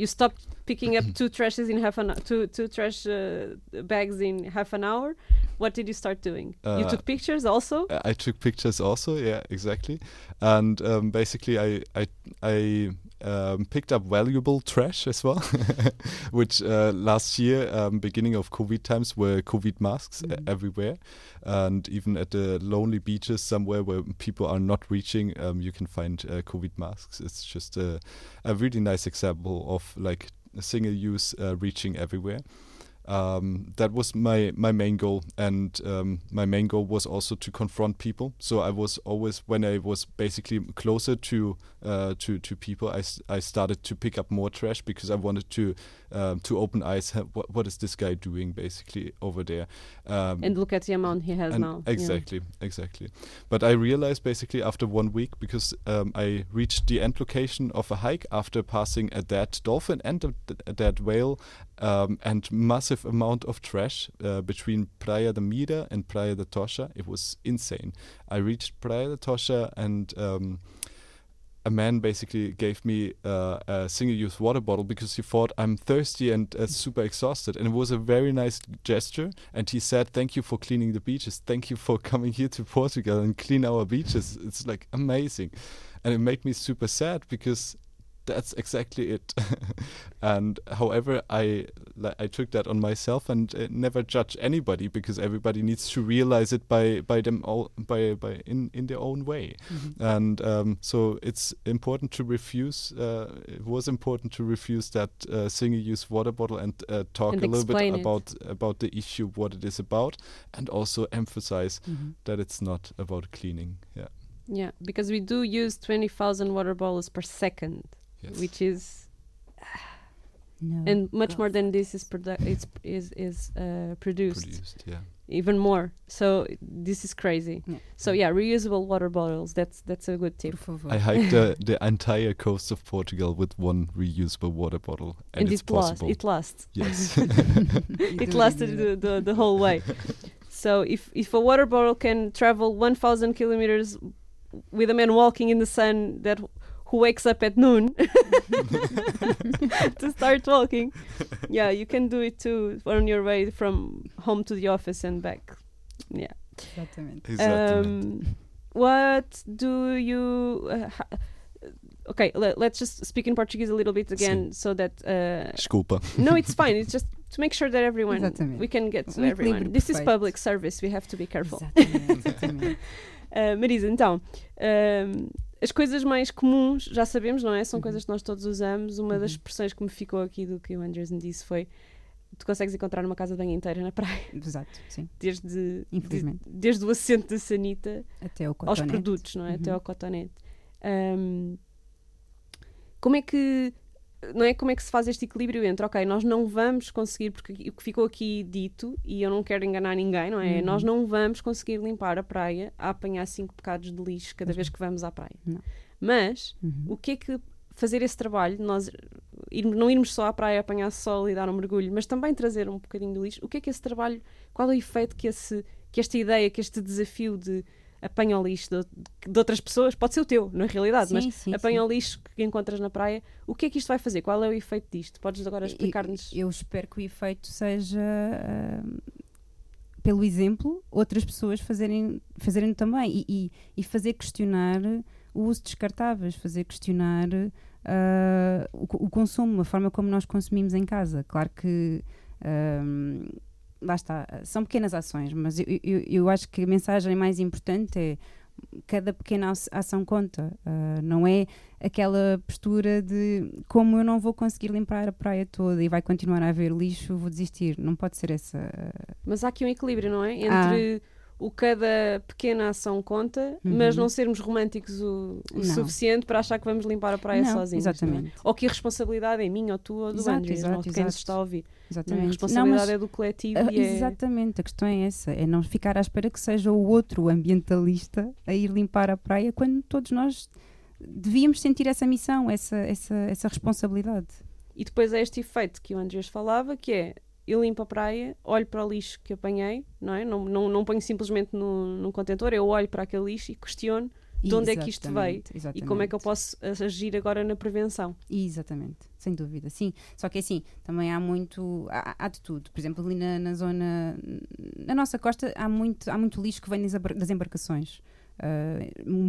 You stopped picking up <laughs> two trashes in half an two two trash uh, bags in half an hour. What did you start doing? you Uh, took pictures also. I I took pictures also. Yeah, exactly. And um, basically, I I I um, picked up valuable trash as well, <laughs> which uh, last year, um, beginning of COVID times, were COVID masks e- Mhm. everywhere, and even at the lonely beaches somewhere where people are not reaching, um, you can find uh, COVID masks. It's just a, a really nice example of like single use uh, reaching everywhere um, that was my my main goal and um, my main goal was also to confront people so i was always when i was basically closer to uh, to to people I, I started to pick up more trash because i wanted to um, to open eyes what, what is this guy doing basically over there um, and look at the amount he has now. Yeah. Exactly, exactly. But I realized basically after one week because um, I reached the end location of a hike after passing a dead dolphin and a, a dead whale um, and massive amount of trash uh, between Praia da Mira and Praia da Tosha. It was insane. I reached Praia da Tosha and. Um, a man basically gave me uh, a single-use water bottle because he thought I'm thirsty and uh, super exhausted, and it was a very nice gesture. And he said, "Thank you for cleaning the beaches. Thank you for <laughs> coming here to Portugal and clean our beaches. It's like amazing," and it made me super sad because that's exactly it. <laughs> and however, I I took that on myself and uh, never judge anybody because everybody needs to realize it by by them all by by in in their own way Mhm. and um, so it's important to refuse. Uh, it was important to refuse that uh, single-use water bottle and uh, talk And a little bit it. about about the issue, what it is about, and also emphasize Mhm. that it's not about cleaning. Yeah, Yeah, because we do use twenty thousand water bottles per second, yes. which is <sighs> No. and much more than this is produ- it's is is uh, produced. produced. Yeah, even more. So this is crazy. Yeah. So yeah, reusable water bottles. That's that's a good tip. I hiked the, <laughs> the entire coast of Portugal with one reusable water bottle, and, And, it's it lasts. possible. It lasts. yes. <laughs> <laughs> it lasted the, the, the whole way. so if if a water bottle can travel 1,000 kilometers with a man walking in the sun that who wakes up at noon <laughs> to start walking, yeah, you can do it too on your way from home to the office and back. Yeah. Exatamente. exactly. Um, what do you? Uh, ha- okay, le- let's just speak in Portuguese a little bit again, so that. Uh, Desculpa. no, it's <laughs> fine. It's just to make sure that everyone Exatamente. we can get to Um everyone. equilíbrio This is public service. We have to be careful. Exatamente, exatamente. <laughs> Uh, Marisa, então, um, as coisas mais comuns, já sabemos, não é? São Uhum. coisas que nós todos usamos. Uma das Uhum. expressões que me ficou aqui do que o Andrews me disse foi: tu consegues encontrar uma casa de banho inteira na praia, Exato, sim. desde, de- Infelizmente. desde o assento da sanita Até o aos cotonete. produtos, não é? Até Uhum. ao cotonete. Um, como é que não é como é que se faz este equilíbrio entre ok, nós não vamos conseguir, porque o que ficou aqui dito, e eu não quero enganar ninguém, não é? Uhum. Nós não vamos conseguir limpar a praia a apanhar cinco bocados de lixo cada Uhum. vez que vamos à praia. Não. Mas Uhum. o que é que fazer esse trabalho, nós ir- não irmos só à praia apanhar sol e dar um mergulho, mas também trazer um bocadinho de lixo, o que é que esse trabalho, qual é o efeito que, esse, que esta ideia, que este desafio de apanha o lixo de, de outras pessoas, pode ser o teu, na realidade, mas Sim, sim, apanha sim. o lixo que encontras na praia, o que é que isto vai fazer? Qual é o efeito disto? Podes agora explicar-nos? Eu, eu espero que o efeito seja, ah, pelo exemplo, outras pessoas fazerem, fazerem também e, e, e fazer questionar o uso de descartáveis, fazer questionar ah, o, o consumo, a forma como nós consumimos em casa. Claro que. ah, lá está, são pequenas ações, mas eu, eu, eu acho que a mensagem mais importante é cada pequena aç- ação conta. Ah, não é aquela postura de como eu não vou conseguir limpar a praia toda e vai continuar a haver lixo, vou desistir. Não pode ser essa. Mas há aqui um equilíbrio, não é? Ah. Entre o cada pequena ação conta, mas Uhum. não sermos românticos o, o Não. suficiente para achar que vamos limpar a praia Não, sozinhos. não é? exatamente. Ou que a responsabilidade é minha ou tua ou do Exato, Andrews, exato, ou de quem nos exato. está a ouvir. É? A Exatamente. responsabilidade Não, é do coletivo é... Exatamente, a questão é essa, é não ficar à espera que seja o outro ambientalista a ir limpar a praia quando todos nós devíamos sentir essa missão, essa, essa, essa responsabilidade. E depois é este efeito que o Andreas falava, que é eu limpo a praia, olho para o lixo que apanhei, não é? Não, não, não ponho simplesmente no, num contentor, eu olho para aquele lixo e questiono de onde é que isto veio Exatamente, e como é que eu posso agir agora na prevenção. Exatamente, sem dúvida, sim. Só que assim, também há muito, há, há de tudo. Por exemplo, ali na, na zona, na nossa costa, há muito, há muito lixo que vem das, embar- das embarcações. Ah,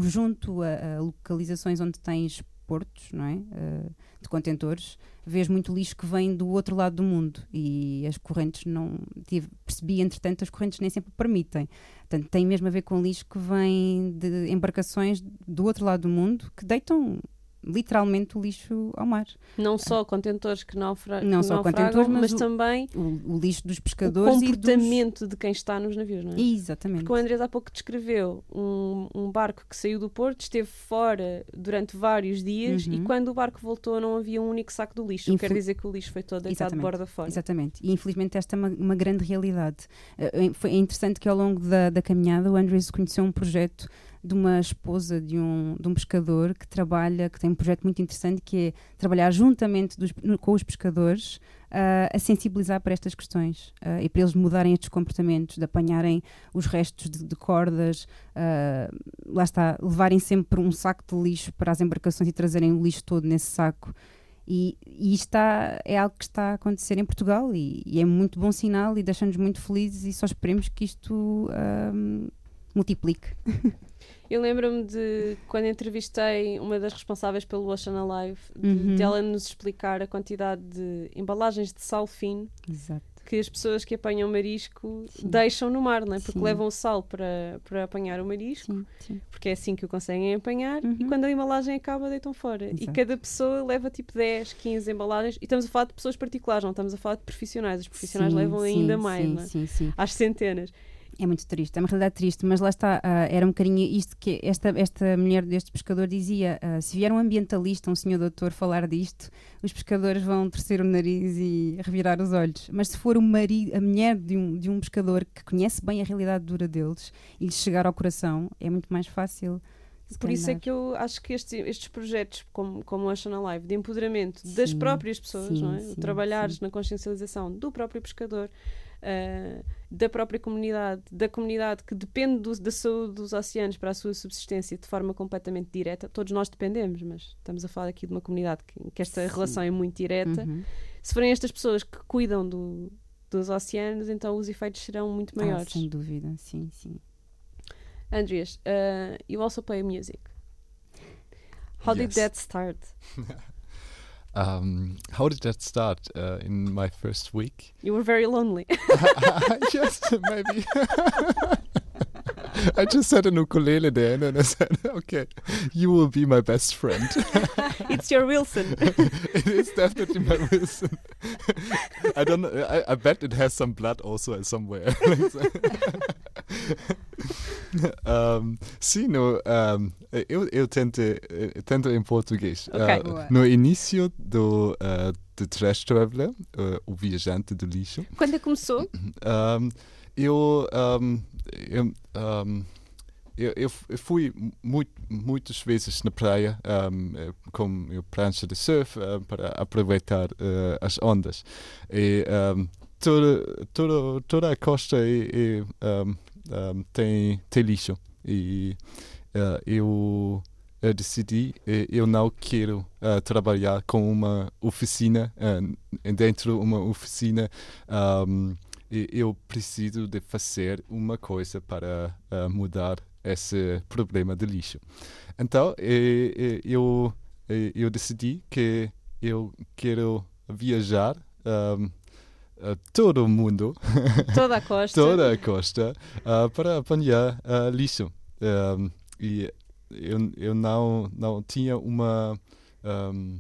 junto a, a localizações onde tens portos, não é? Ah, de contentores, vês muito lixo que vem do outro lado do mundo e as correntes não. Tive, percebi, entretanto, as correntes nem sempre permitem. Portanto, tem mesmo a ver com lixo que vem de embarcações do outro lado do mundo que deitam literalmente o lixo ao mar. Não só contentores que naufra Não que só naufragam, contentores, mas mas o- também O, o lixo dos o pescadores e dos... comportamento de quem está nos navios, não é? Exatamente. Porque o Andrés há pouco descreveu um, um barco que saiu do porto, esteve fora durante vários dias e Uhum. quando o barco voltou não havia um único saco do lixo. Infel- Quer dizer que o lixo foi todo deitado de borda fora. Exatamente. E infelizmente esta é uma, uma grande realidade. Eh, eh, foi interessante que ao longo da, da caminhada o Andrews conheceu um projeto de uma esposa de um, de um pescador que trabalha, que tem um projeto muito interessante que é trabalhar juntamente dos- com os pescadores ah, a sensibilizar para estas questões ah, e para eles mudarem estes comportamentos, de apanharem os restos de, de cordas, ah, lá está, levarem sempre um saco de lixo para as embarcações e trazerem o lixo todo nesse saco. E, e está, é algo que está a acontecer em Portugal e, e é muito bom sinal e deixa-nos muito felizes e só esperemos que isto multiplique. <laughs> Eu lembro-me de quando entrevistei uma das responsáveis pelo Ocean Alive, de, Uhum. de ela nos explicar a quantidade de embalagens de sal fino Exato. que as pessoas que apanham marisco Sim. deixam no mar, não é? Porque Sim. levam o sal para, para apanhar o marisco, Sim, porque é assim que o conseguem apanhar, e Uhum. quando a embalagem acaba, deitam fora. E Exato. cada pessoa leva tipo 10, 15 embalagens, e estamos a falar de pessoas particulares, não estamos a falar de profissionais. Os profissionais levam ainda mais, não é? às centenas. É muito triste, é uma realidade triste, mas lá está, ah, era um bocadinho isto que esta, esta mulher deste pescador dizia: ah, se vier um ambientalista, um senhor doutor, falar disto, os pescadores vão torcer o nariz e revirar os olhos. Mas se for o marido, a mulher de um, de um pescador que conhece bem a realidade dura deles e lhes chegar ao coração, é muito mais fácil. Por isso é que eu acho que estes, estes projetos, como, como o Ocean Alive, de empoderamento das Sim, próprias pessoas, sim, não é? sim, trabalhares na consciencialização do próprio pescador, ah, da própria comunidade, da comunidade que depende do- da saúde dos oceanos para a sua subsistência de forma completamente direta. Todos nós dependemos, mas estamos a falar aqui de uma comunidade que, que esta Sim. relação é muito direta. Uhum. Se forem estas pessoas que cuidam do- dos oceanos, então os efeitos serão muito Ah, maiores. sem dúvida, sim, sim. Andreas, uh, you also play music. How did Yes. that start? <laughs> Um, how did that start? Uh, in my first week? You were very lonely. <laughs> <laughs> yes, maybe. <laughs> I just had an ukulele there, and then I said, "Okay, you will be my best friend." <laughs> It's your Wilson. <laughs> it is definitely my Wilson. <laughs> I don't know. I, I bet it has some blood also somewhere. um, sim, no, um, eu, eu tento, eu tento em português. Ok. Uh, no início do, uh, do Trash Traveler, uh, o viajante do lixo, Quando começou? um, eu, um, eu, um, eu, eu fui muito, muitas vezes na praia um, eh, com prancha de surf um, para aproveitar uh, as ondas. E um, toda, toda, toda a costa é, é, um, um, tem, tem lixo. E uh, eu, eu decidi, eh, eu não quero uh, trabalhar com uma oficina, uh, dentro de uma oficina. um, eu preciso de fazer uma coisa para uh, mudar esse problema de lixo. Então, eh, eh, eu, eu decidi que eu quero viajar um, a todo o mundo, <laughs> Toda a costa. toda a costa, uh, para apanhar uh, lixo. Um, e eu, eu não, não tinha uma... Um,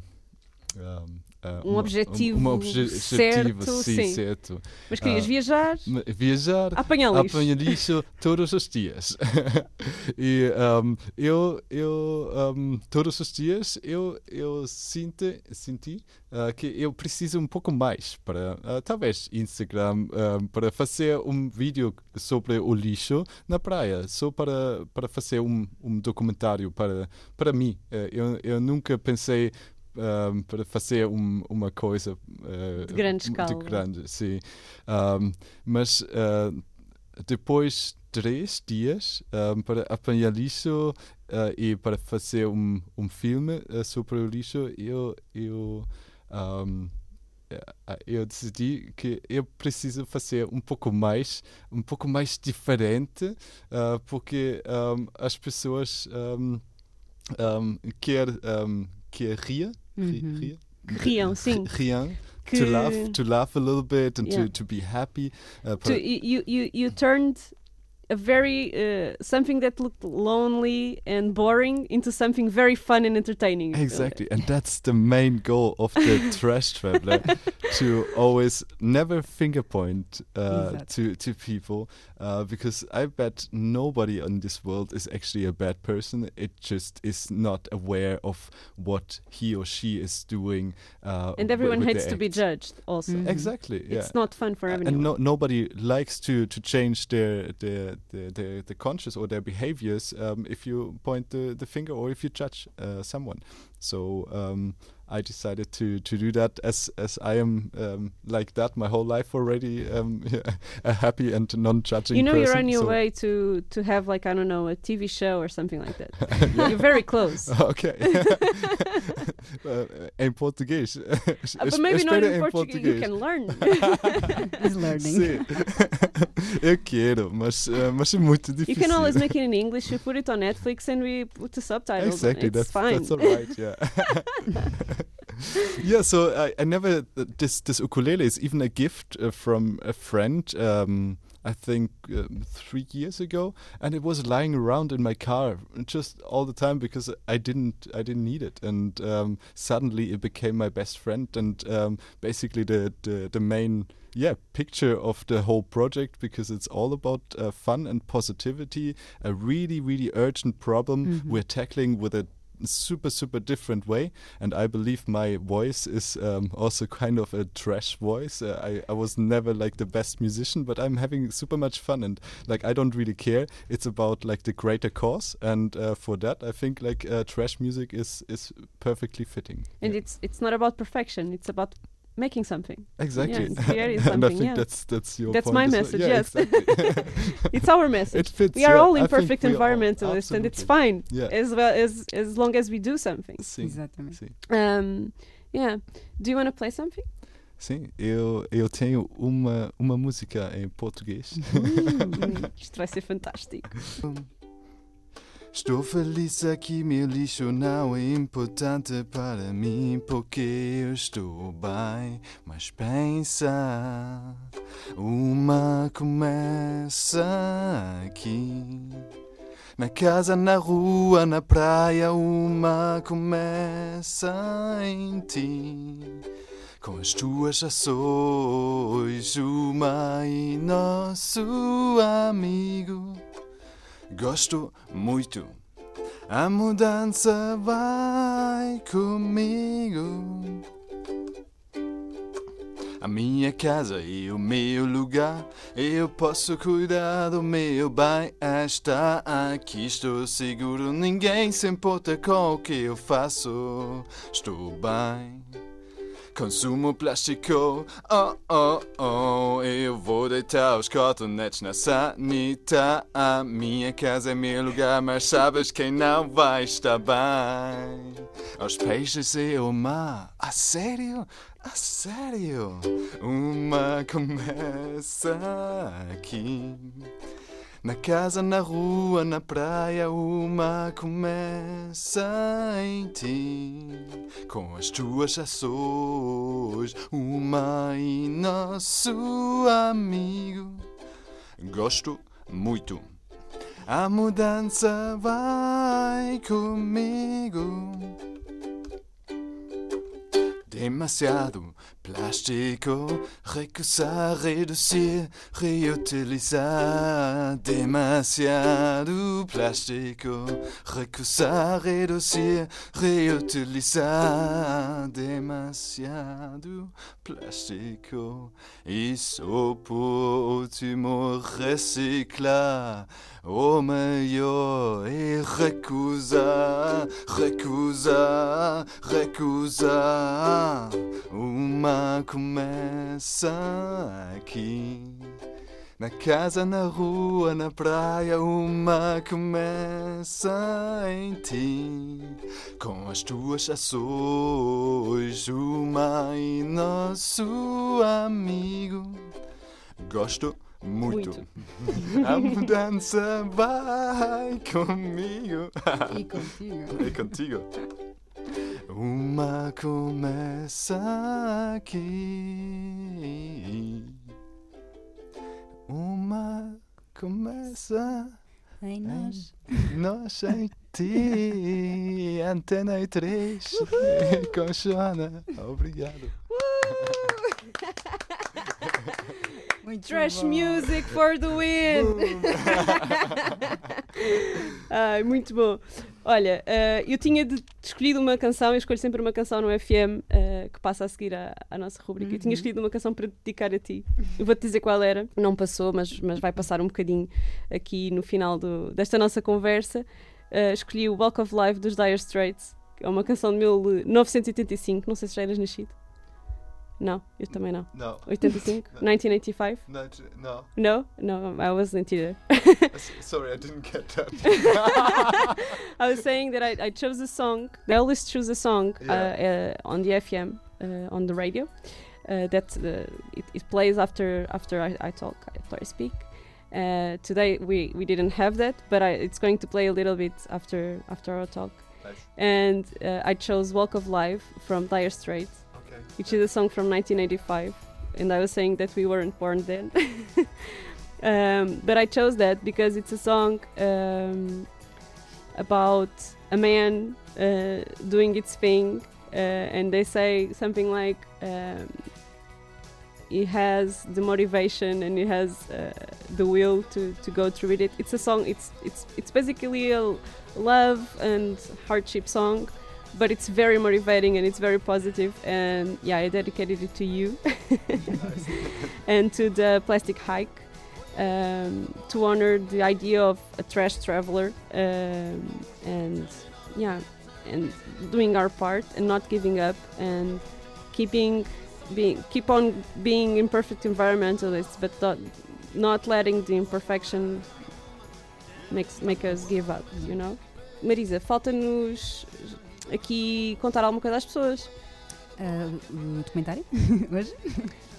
um, uh, Um uma- objetivo uma obje- certo, sim, sim. certo. Mas querias Ah. viajar, Viajar, apanhar lixo. apanhar lixo todos os dias. <laughs> e um, eu, eu um, todos os dias eu, eu senti, senti uh, que eu preciso um pouco mais para, uh, talvez, Instagram, para fazer um vídeo sobre o lixo na praia, só para, para fazer um, um documentário para, para mim. Uh, eu, eu nunca pensei um, para fazer um, uma coisa uh, De grande de escala. grande, sim. Um, mas uh, depois três dias para apanhar lixo, uh, e para fazer um, um filme uh, sobre o lixo, eu, eu, um, eu decidi que eu preciso fazer um pouco mais, um pouco mais diferente, uh, porque um, as pessoas um, um, quer, um, quer rir, Uhum. rir, Riam, sim. <laughs> Riam, Que- to laugh, to laugh a little bit and Yeah. to, to be happy. Uh, to, you, you, you turned a very uh, something that looked lonely and boring into something very fun and entertaining. Exactly, and that's the main goal of the <laughs> trash traveler to always never finger point uh, to to people uh, because I bet nobody in this world is actually a bad person. It just is not aware of what he or she is doing. Uh, and everyone hates to be judged. Also, Mhm. Exactly, yeah. it's not fun for everyone. and no, nobody likes to, to change their their, their, their, their conscious or their behaviors um, if you point the, the finger or if you judge uh, someone. So um, I decided to, to do that as as I am um, like that my whole life already, um, <laughs> a happy and non-judging. you know you're on your so- way to to have like I don't know a TV show or something like that. <laughs> You're very close. <laughs> Ok. Uh, em português. Uh, but maybe not in Portuguese. You can learn. He's learning. Sim. Eu quero, mas, uh, mas é muito difícil. you can always make it in English. We put it on Netflix and we put the subtitles. on. Exactly, It's that's fine. that's all right. Yeah. <laughs> yeah. So I, I never this this ukulele is even a gift uh, from a friend. Um, I think um, three years ago, and it was lying around in my car just all the time because I didn't I didn't need it, and um, suddenly it became my best friend and um, basically the, the the main yeah picture of the whole project because it's all about uh, fun and positivity. A really really urgent problem Mhm. we're tackling with a super super different way. And i believe my voice is um, also kind of a trash voice. Uh, I, I was never like the best musician but i'm having super much fun. And like i don't really care. It's about like the greater cause. And uh, for that i think like uh, trash music is is perfectly fitting. And Yeah. it's it's not about perfection. It's about making something. exactly it's creating <laughs> and i something, think yeah. that's that's your That's point my as well. message, Yeah, yes. exactly. <laughs> It's our <laughs> message. it fits we are yeah, all I think imperfect we are all- environmentalists, and it's fine yeah as well as as long as we do something. sim, Exatamente. sim. Um, yeah. Do you want to play something? Sim, eu, eu tenho uma, uma música em português. Hum, isto vai ser fantástico. Estou feliz aqui, meu lixo não é importante para mim porque eu estou bem. Mas pensa, uma começa aqui. Na casa, na rua, na praia, uma começa em ti. Com as tuas ações, uma e nosso amigo. Gosto muito. A mudança vai comigo. A minha casa e o meu lugar, eu posso cuidar do meu bem-estar. Aqui estou seguro, ninguém se importa com o que eu faço. Estou bem. Consumo plástico, oh oh oh. Eu vou deitar os cotonetes na sanita. A minha casa é meu lugar, mas sabes quem não vai estar bem? Os peixes e o mar. A sério? A sério? Uma começa aqui. Na casa, na rua, na praia, uma começa em ti. Com as tuas ações, uma e nosso amigo. Gosto muito. A mudança vai comigo. Demasiado plástico, recusar, reduzir, reutilizar. Demasiado plástico, recusar, reduzir, reutilizar. Demasiado plástico, último reciclar. O melhor é recusar, recusar, recusar. Uma começa aqui. Na casa, na rua, na praia, uma começa em ti. Com as tuas ações, uma e nosso amigo. Gosto muito. <laughs> A mudança vai comigo. E contigo. E contigo. Uma começa aqui. Uma começa Em nós. nós em ti. <laughs> Antena e 3 com Joana. Obrigado. <laughs> Muito Trash bom. music for the win! <laughs> Ai, muito bom. Olha, eh, eu tinha de- escolhido uma canção, eu escolho sempre uma canção no FM eh, que passa a seguir à, à nossa rubrica. Eu tinha Uhum. escolhido uma canção para dedicar a ti. Eu vou-te dizer qual era. Não passou, mas, mas vai passar um bocadinho aqui no final do- desta nossa conversa. Eh, escolhi o Walk of Life dos Dire Straits, que é uma canção de 1985. Não sei se já eras nascido. Não, eu também não. No, 85? 1985? no, <laughs> no. No, no, I wasn't either. <laughs> Sorry, I didn't get that. <laughs> I was saying that I, I chose a song. I always choose a song uh, Yeah. uh, on the FM, uh, on the radio, uh, that uh, it, it plays after after I, I talk, after I speak. Uh, today we, we didn't have that, but I, it's going to play a little bit after after our talk. Nice. And uh, I chose "Walk of Life" from Dire Straits, Okay. which is a song from 1985. And I was saying that we weren't born then. <laughs> um, but I chose that because it's a song um, about a man uh, doing its thing, uh, and they say something like um, he has the motivation and he has uh, the will to, to go through with it. It's a song. It's it's it's basically a love and hardship song, but it's very motivating and it's very positive. And yeah, I dedicated it to you <laughs> and to the plastic hike um, to honor the idea of a trash traveler um, and yeah and doing our part and not giving up and keeping being keep on being imperfect environmentalists but not, not letting the imperfection makes make us give up you know Marisa falta-nos aqui contar alguma coisa às pessoas Ah, o documentário, <laughs> hoje.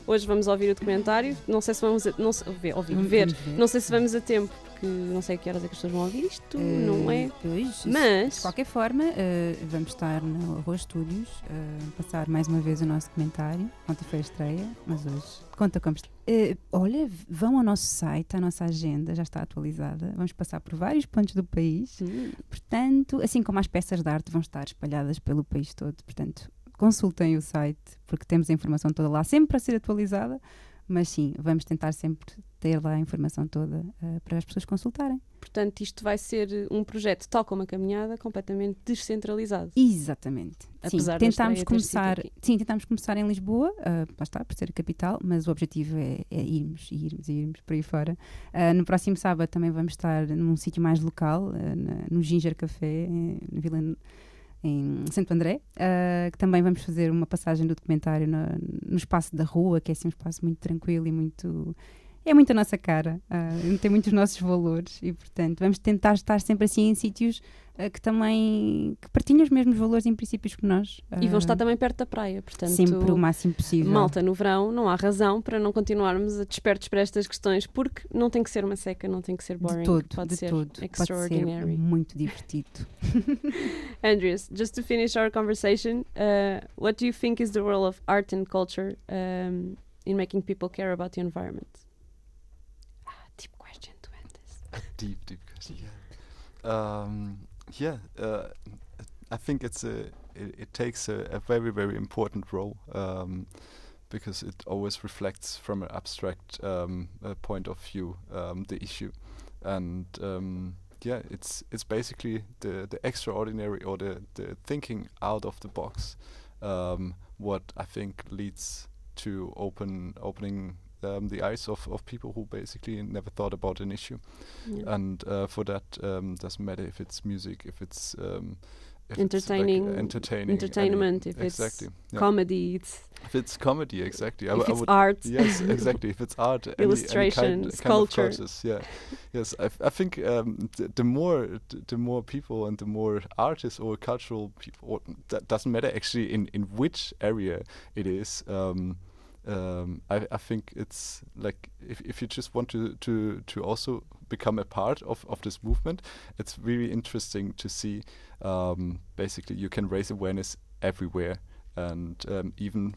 Hoje vamos ouvir o documentário. Não sei se vamos a, não ver, ouvir, Vamos- ver. ver. Não sei se vamos a tempo, porque não sei a que horas é que as pessoas vão ouvir isto, não é? Eh, Pois, Mas De qualquer forma, eh, vamos estar no Arroz Studios, eh, passar mais uma vez o nosso documentário. Ontem foi a estreia, mas hoje conta como está. Eh, olha, vão ao nosso site, a nossa agenda já está atualizada. Vamos passar por vários pontos do país. Hum, Portanto, assim como as peças de arte vão estar espalhadas pelo país todo. Portanto, consultem o site, porque temos a informação toda lá, sempre para ser atualizada. Mas sim, vamos tentar sempre ter lá a informação toda eh, para as pessoas consultarem. Portanto, isto vai ser um projeto, tal como a caminhada, completamente descentralizado. Exatamente. Apesar sim, tentámos começar, sim, tentámos começar em Lisboa, ah, lá está, por ser a capital, mas o objetivo é, é irmos e irmos e irmos por aí fora. Ah, no próximo sábado também vamos estar num sítio mais local, ah, na- no Ginger Café, em- na Vila em Santo André, ah, que também vamos fazer uma passagem do documentário no, no espaço da rua, que é assim um espaço muito tranquilo e muito é muito a nossa cara, ah, tem muitos nossos valores e portanto vamos tentar estar sempre assim em sítios ah, que também que partilham os mesmos valores e princípios que nós. E vão ah, estar também perto da praia, portanto, sempre o máximo possível. malta no verão, não há razão para não continuarmos despertos para estas questões, porque não tem que ser uma seca, não tem que ser boring, de todo, pode de ser todo. Pode extraordinary. ser muito divertido. <laughs> Andreas, just to finish our conversation, uh, what do you think is the role of art and culture um, in making people care about the environment? <laughs> deep, deep question. Yeah. Um, yeah. Uh, I think it's a. It, it takes a, a very, very important role um, because it always reflects from an abstract um, uh, point of view um, the issue, and um, yeah, it's it's basically the the extraordinary or the the thinking out of the box. Um, what I think leads to open opening um, the eyes of, of people who basically never thought about an issue Yeah. and uh, for that um, doesn't matter if it's music if it's um, if it's, Entertaining- like, entertaining, any- entertainment, if it's exactly. yeah. Comedy, it's, if it's comedy, exactly. I, if it's would, art. yes, <laughs> exactly. If it's art, any- any, Illustration, kind, kind of sculpture. yeah, yes. I, think um, the, the more th- the more people and the more artists or cultural people, or that doesn't matter actually in in which area it is. Um, um, I, I think it's like if, if you just want to, to, to also become a part of, of this movement, it's really interesting to see. Um, basically, you can raise awareness everywhere. And um, even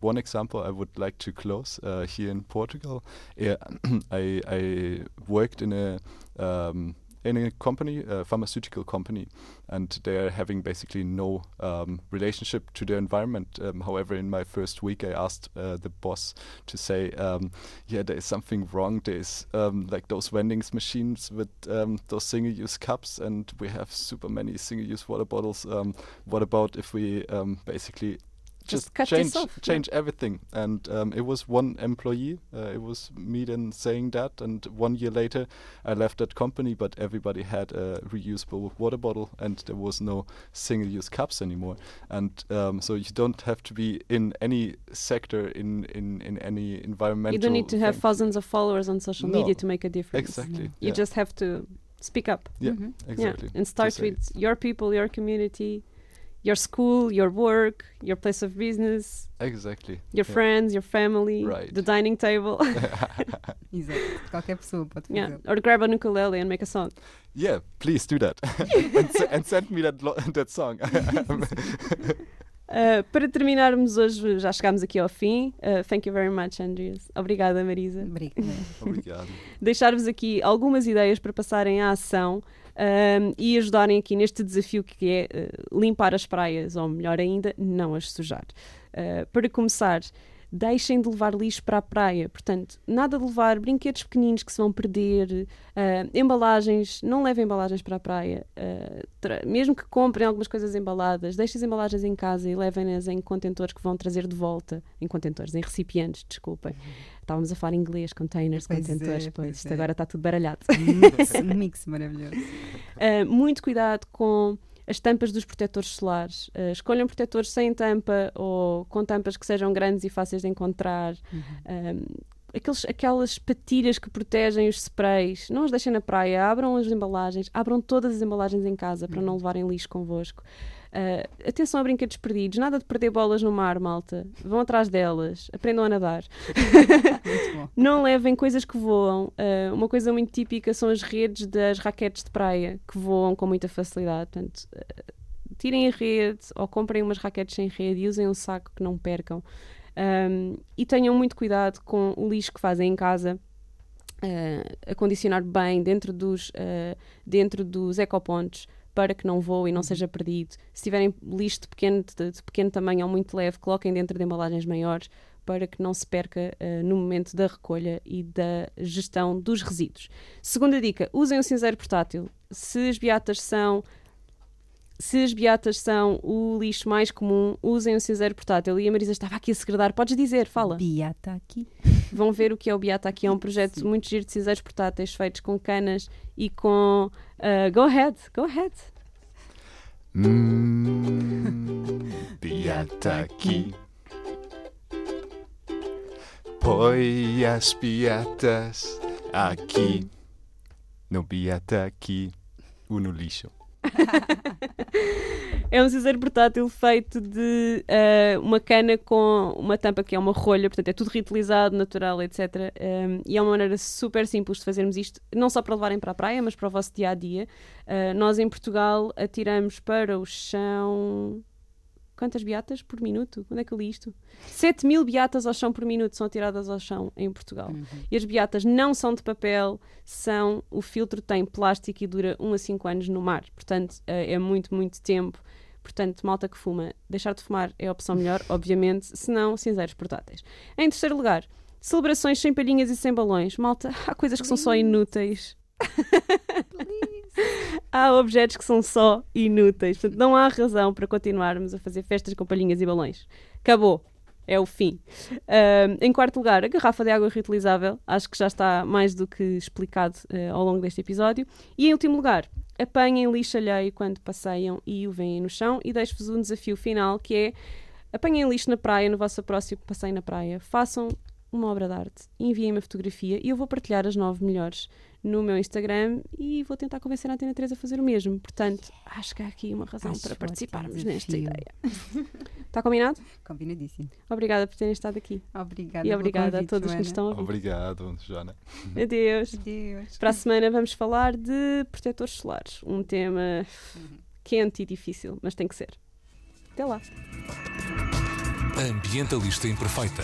one example I would like to close uh, here in Portugal. Yeah, <clears throat> I, I worked in a um, in a company, a pharmaceutical company, and they are having basically no um, relationship to their environment. Um, however, in my first week, I asked uh, the boss to say, um, "Yeah, there is something wrong. There is um, like those vending machines with um, those single-use cups, and we have super many single-use water bottles. Um, what about if we basically?" Just Just, cut this change yeah. everything, and um, it was one employee. Uh, it was me then saying that, and one year later, I left that company, but everybody had a reusable water bottle, and there was no single-use cups anymore. And um, so you don't have to be in any sector in in, in any environmental. You don't need to have thousands of followers on social No. media to make a difference. Exactly. You yeah, just have to speak up. Yeah. Mhm. exactly. Yeah, and start with your people, your community, your school, your work, your place of business, Exactly. your Yeah. friends, your family, Right. the dining table. <laughs> <laughs> Exato. Qualquer pessoa pode fazer. yeah, or grab an ukulele and make a song. Yeah, please do that, <laughs> and, and send me that lo- that song. Uh, para terminarmos hoje, já chegámos aqui ao fim. Uh, thank you very much, Andreas. Obrigada, Marisa. Obrigada. Obrigado. Deixar-vos aqui algumas ideias para passarem à ação um, e ajudarem aqui neste desafio que é uh, limpar as praias, ou melhor ainda, não as sujar. Uh, para começar, deixem de levar lixo para a praia. Portanto, nada de levar brinquedos pequeninos que se vão perder, uh, embalagens, não levem embalagens para a praia. Uh, mesmo que comprem algumas coisas embaladas, deixem as embalagens em casa e levem-nas em contentores que vão trazer de volta. Em contentores, em recipientes, desculpem. Estávamos a falar inglês, containers, Pois é, contentores, pois pois isto é. agora está tudo baralhado. Mix, um mix maravilhoso. Uh, <laughs> muito cuidado com as tampas dos protetores solares. Uh, escolham protetores sem tampa ou com tampas que sejam grandes e fáceis de encontrar. Uhum. Um, aqueles, aquelas patilhas que protegem os sprays, não os deixem na praia, abram as embalagens, abram todas as embalagens em casa para não levarem lixo convosco. Uh, atenção a brinquedos perdidos, nada de perder bolas no mar, malta. Vão atrás delas, aprendam a nadar. <laughs> Não levem coisas que voam. Uh, uma coisa muito típica são as redes das raquetes de praia, que voam com muita facilidade. Portanto, uh, tirem a rede ou comprem umas raquetes sem rede e usem um saco que não percam. Um, e tenham muito cuidado com o lixo que fazem em casa. Uh, acondicionar bem dentro dos, uh, dentro dos ecopontos para que não voe e não seja perdido. Se tiverem lixo de pequeno, de, de pequeno tamanho ou muito leve, coloquem dentro de embalagens maiores para que não se perca uh, no momento da recolha e da gestão dos resíduos. Segunda dica: usem o cinzeiro portátil. Se as beatas são se as beatas são o lixo mais comum, usem o cinzeiro portátil. E a Marisa estava aqui a segredar. Podes dizer, fala. Está aqui. <laughs> Vão ver o que é o Beata aqui. É um projeto Sim. muito giro de cinzeiros portáteis feitos com canas e com. uh, go ahead, go ahead. Hum, beata aqui. Põe as beatas aqui. No beata aqui. O no lixo. <laughs> É um cinzeiro portátil feito de uh, uma cana com uma tampa que é uma rolha, portanto é tudo reutilizado, natural, etc. Um, e é uma maneira super simples de fazermos isto, não só para levarem para a praia, mas para o vosso dia a dia. Uh, nós em Portugal atiramos para o chão. Quantas beatas por minuto? Onde é que eu li isto? 7 mil beatas ao chão por minuto são atiradas ao chão em Portugal. Uhum. E as beatas não são de papel, são. O filtro tem plástico e dura 1 a 5 anos no mar. Portanto, eh, é muito, muito tempo. Portanto, malta que fuma, deixar de fumar é a opção melhor, <laughs> obviamente, se não, cinzeiros portáteis. Em terceiro lugar, celebrações sem palhinhas e sem balões. Malta, <laughs> há coisas que são só inúteis. <laughs> <laughs> há objetos que são só inúteis. Portanto, não há razão para continuarmos a fazer festas com palhinhas e balões. Acabou. É o fim. Ahm, em quarto lugar, a garrafa de água reutilizável. Acho que já está mais do que explicado eh, ao longo deste episódio. E em último lugar, apanhem lixo alheio quando passeiam e o veem no chão. E deixo-vos um desafio final que é apanhem lixo na praia, no vosso próximo passeio na praia. Façam uma obra de arte, enviem uma fotografia e eu vou partilhar as nove melhores no meu Instagram e vou tentar convencer a Antena 3 a fazer o mesmo. Portanto, acho que há aqui uma razão Acho para participarmos nesta ideia. Está <laughs> combinado? Combinadíssimo. Obrigada por terem estado aqui. Obrigada. e obrigada a convite, todos que Joana. nos estão a ouvir. Obrigado, Joana. Adeus. Adeus. Para a semana vamos falar de protetores solares. Um tema quente e difícil, mas tem que ser. Até lá. Ambientalista Imperfeita.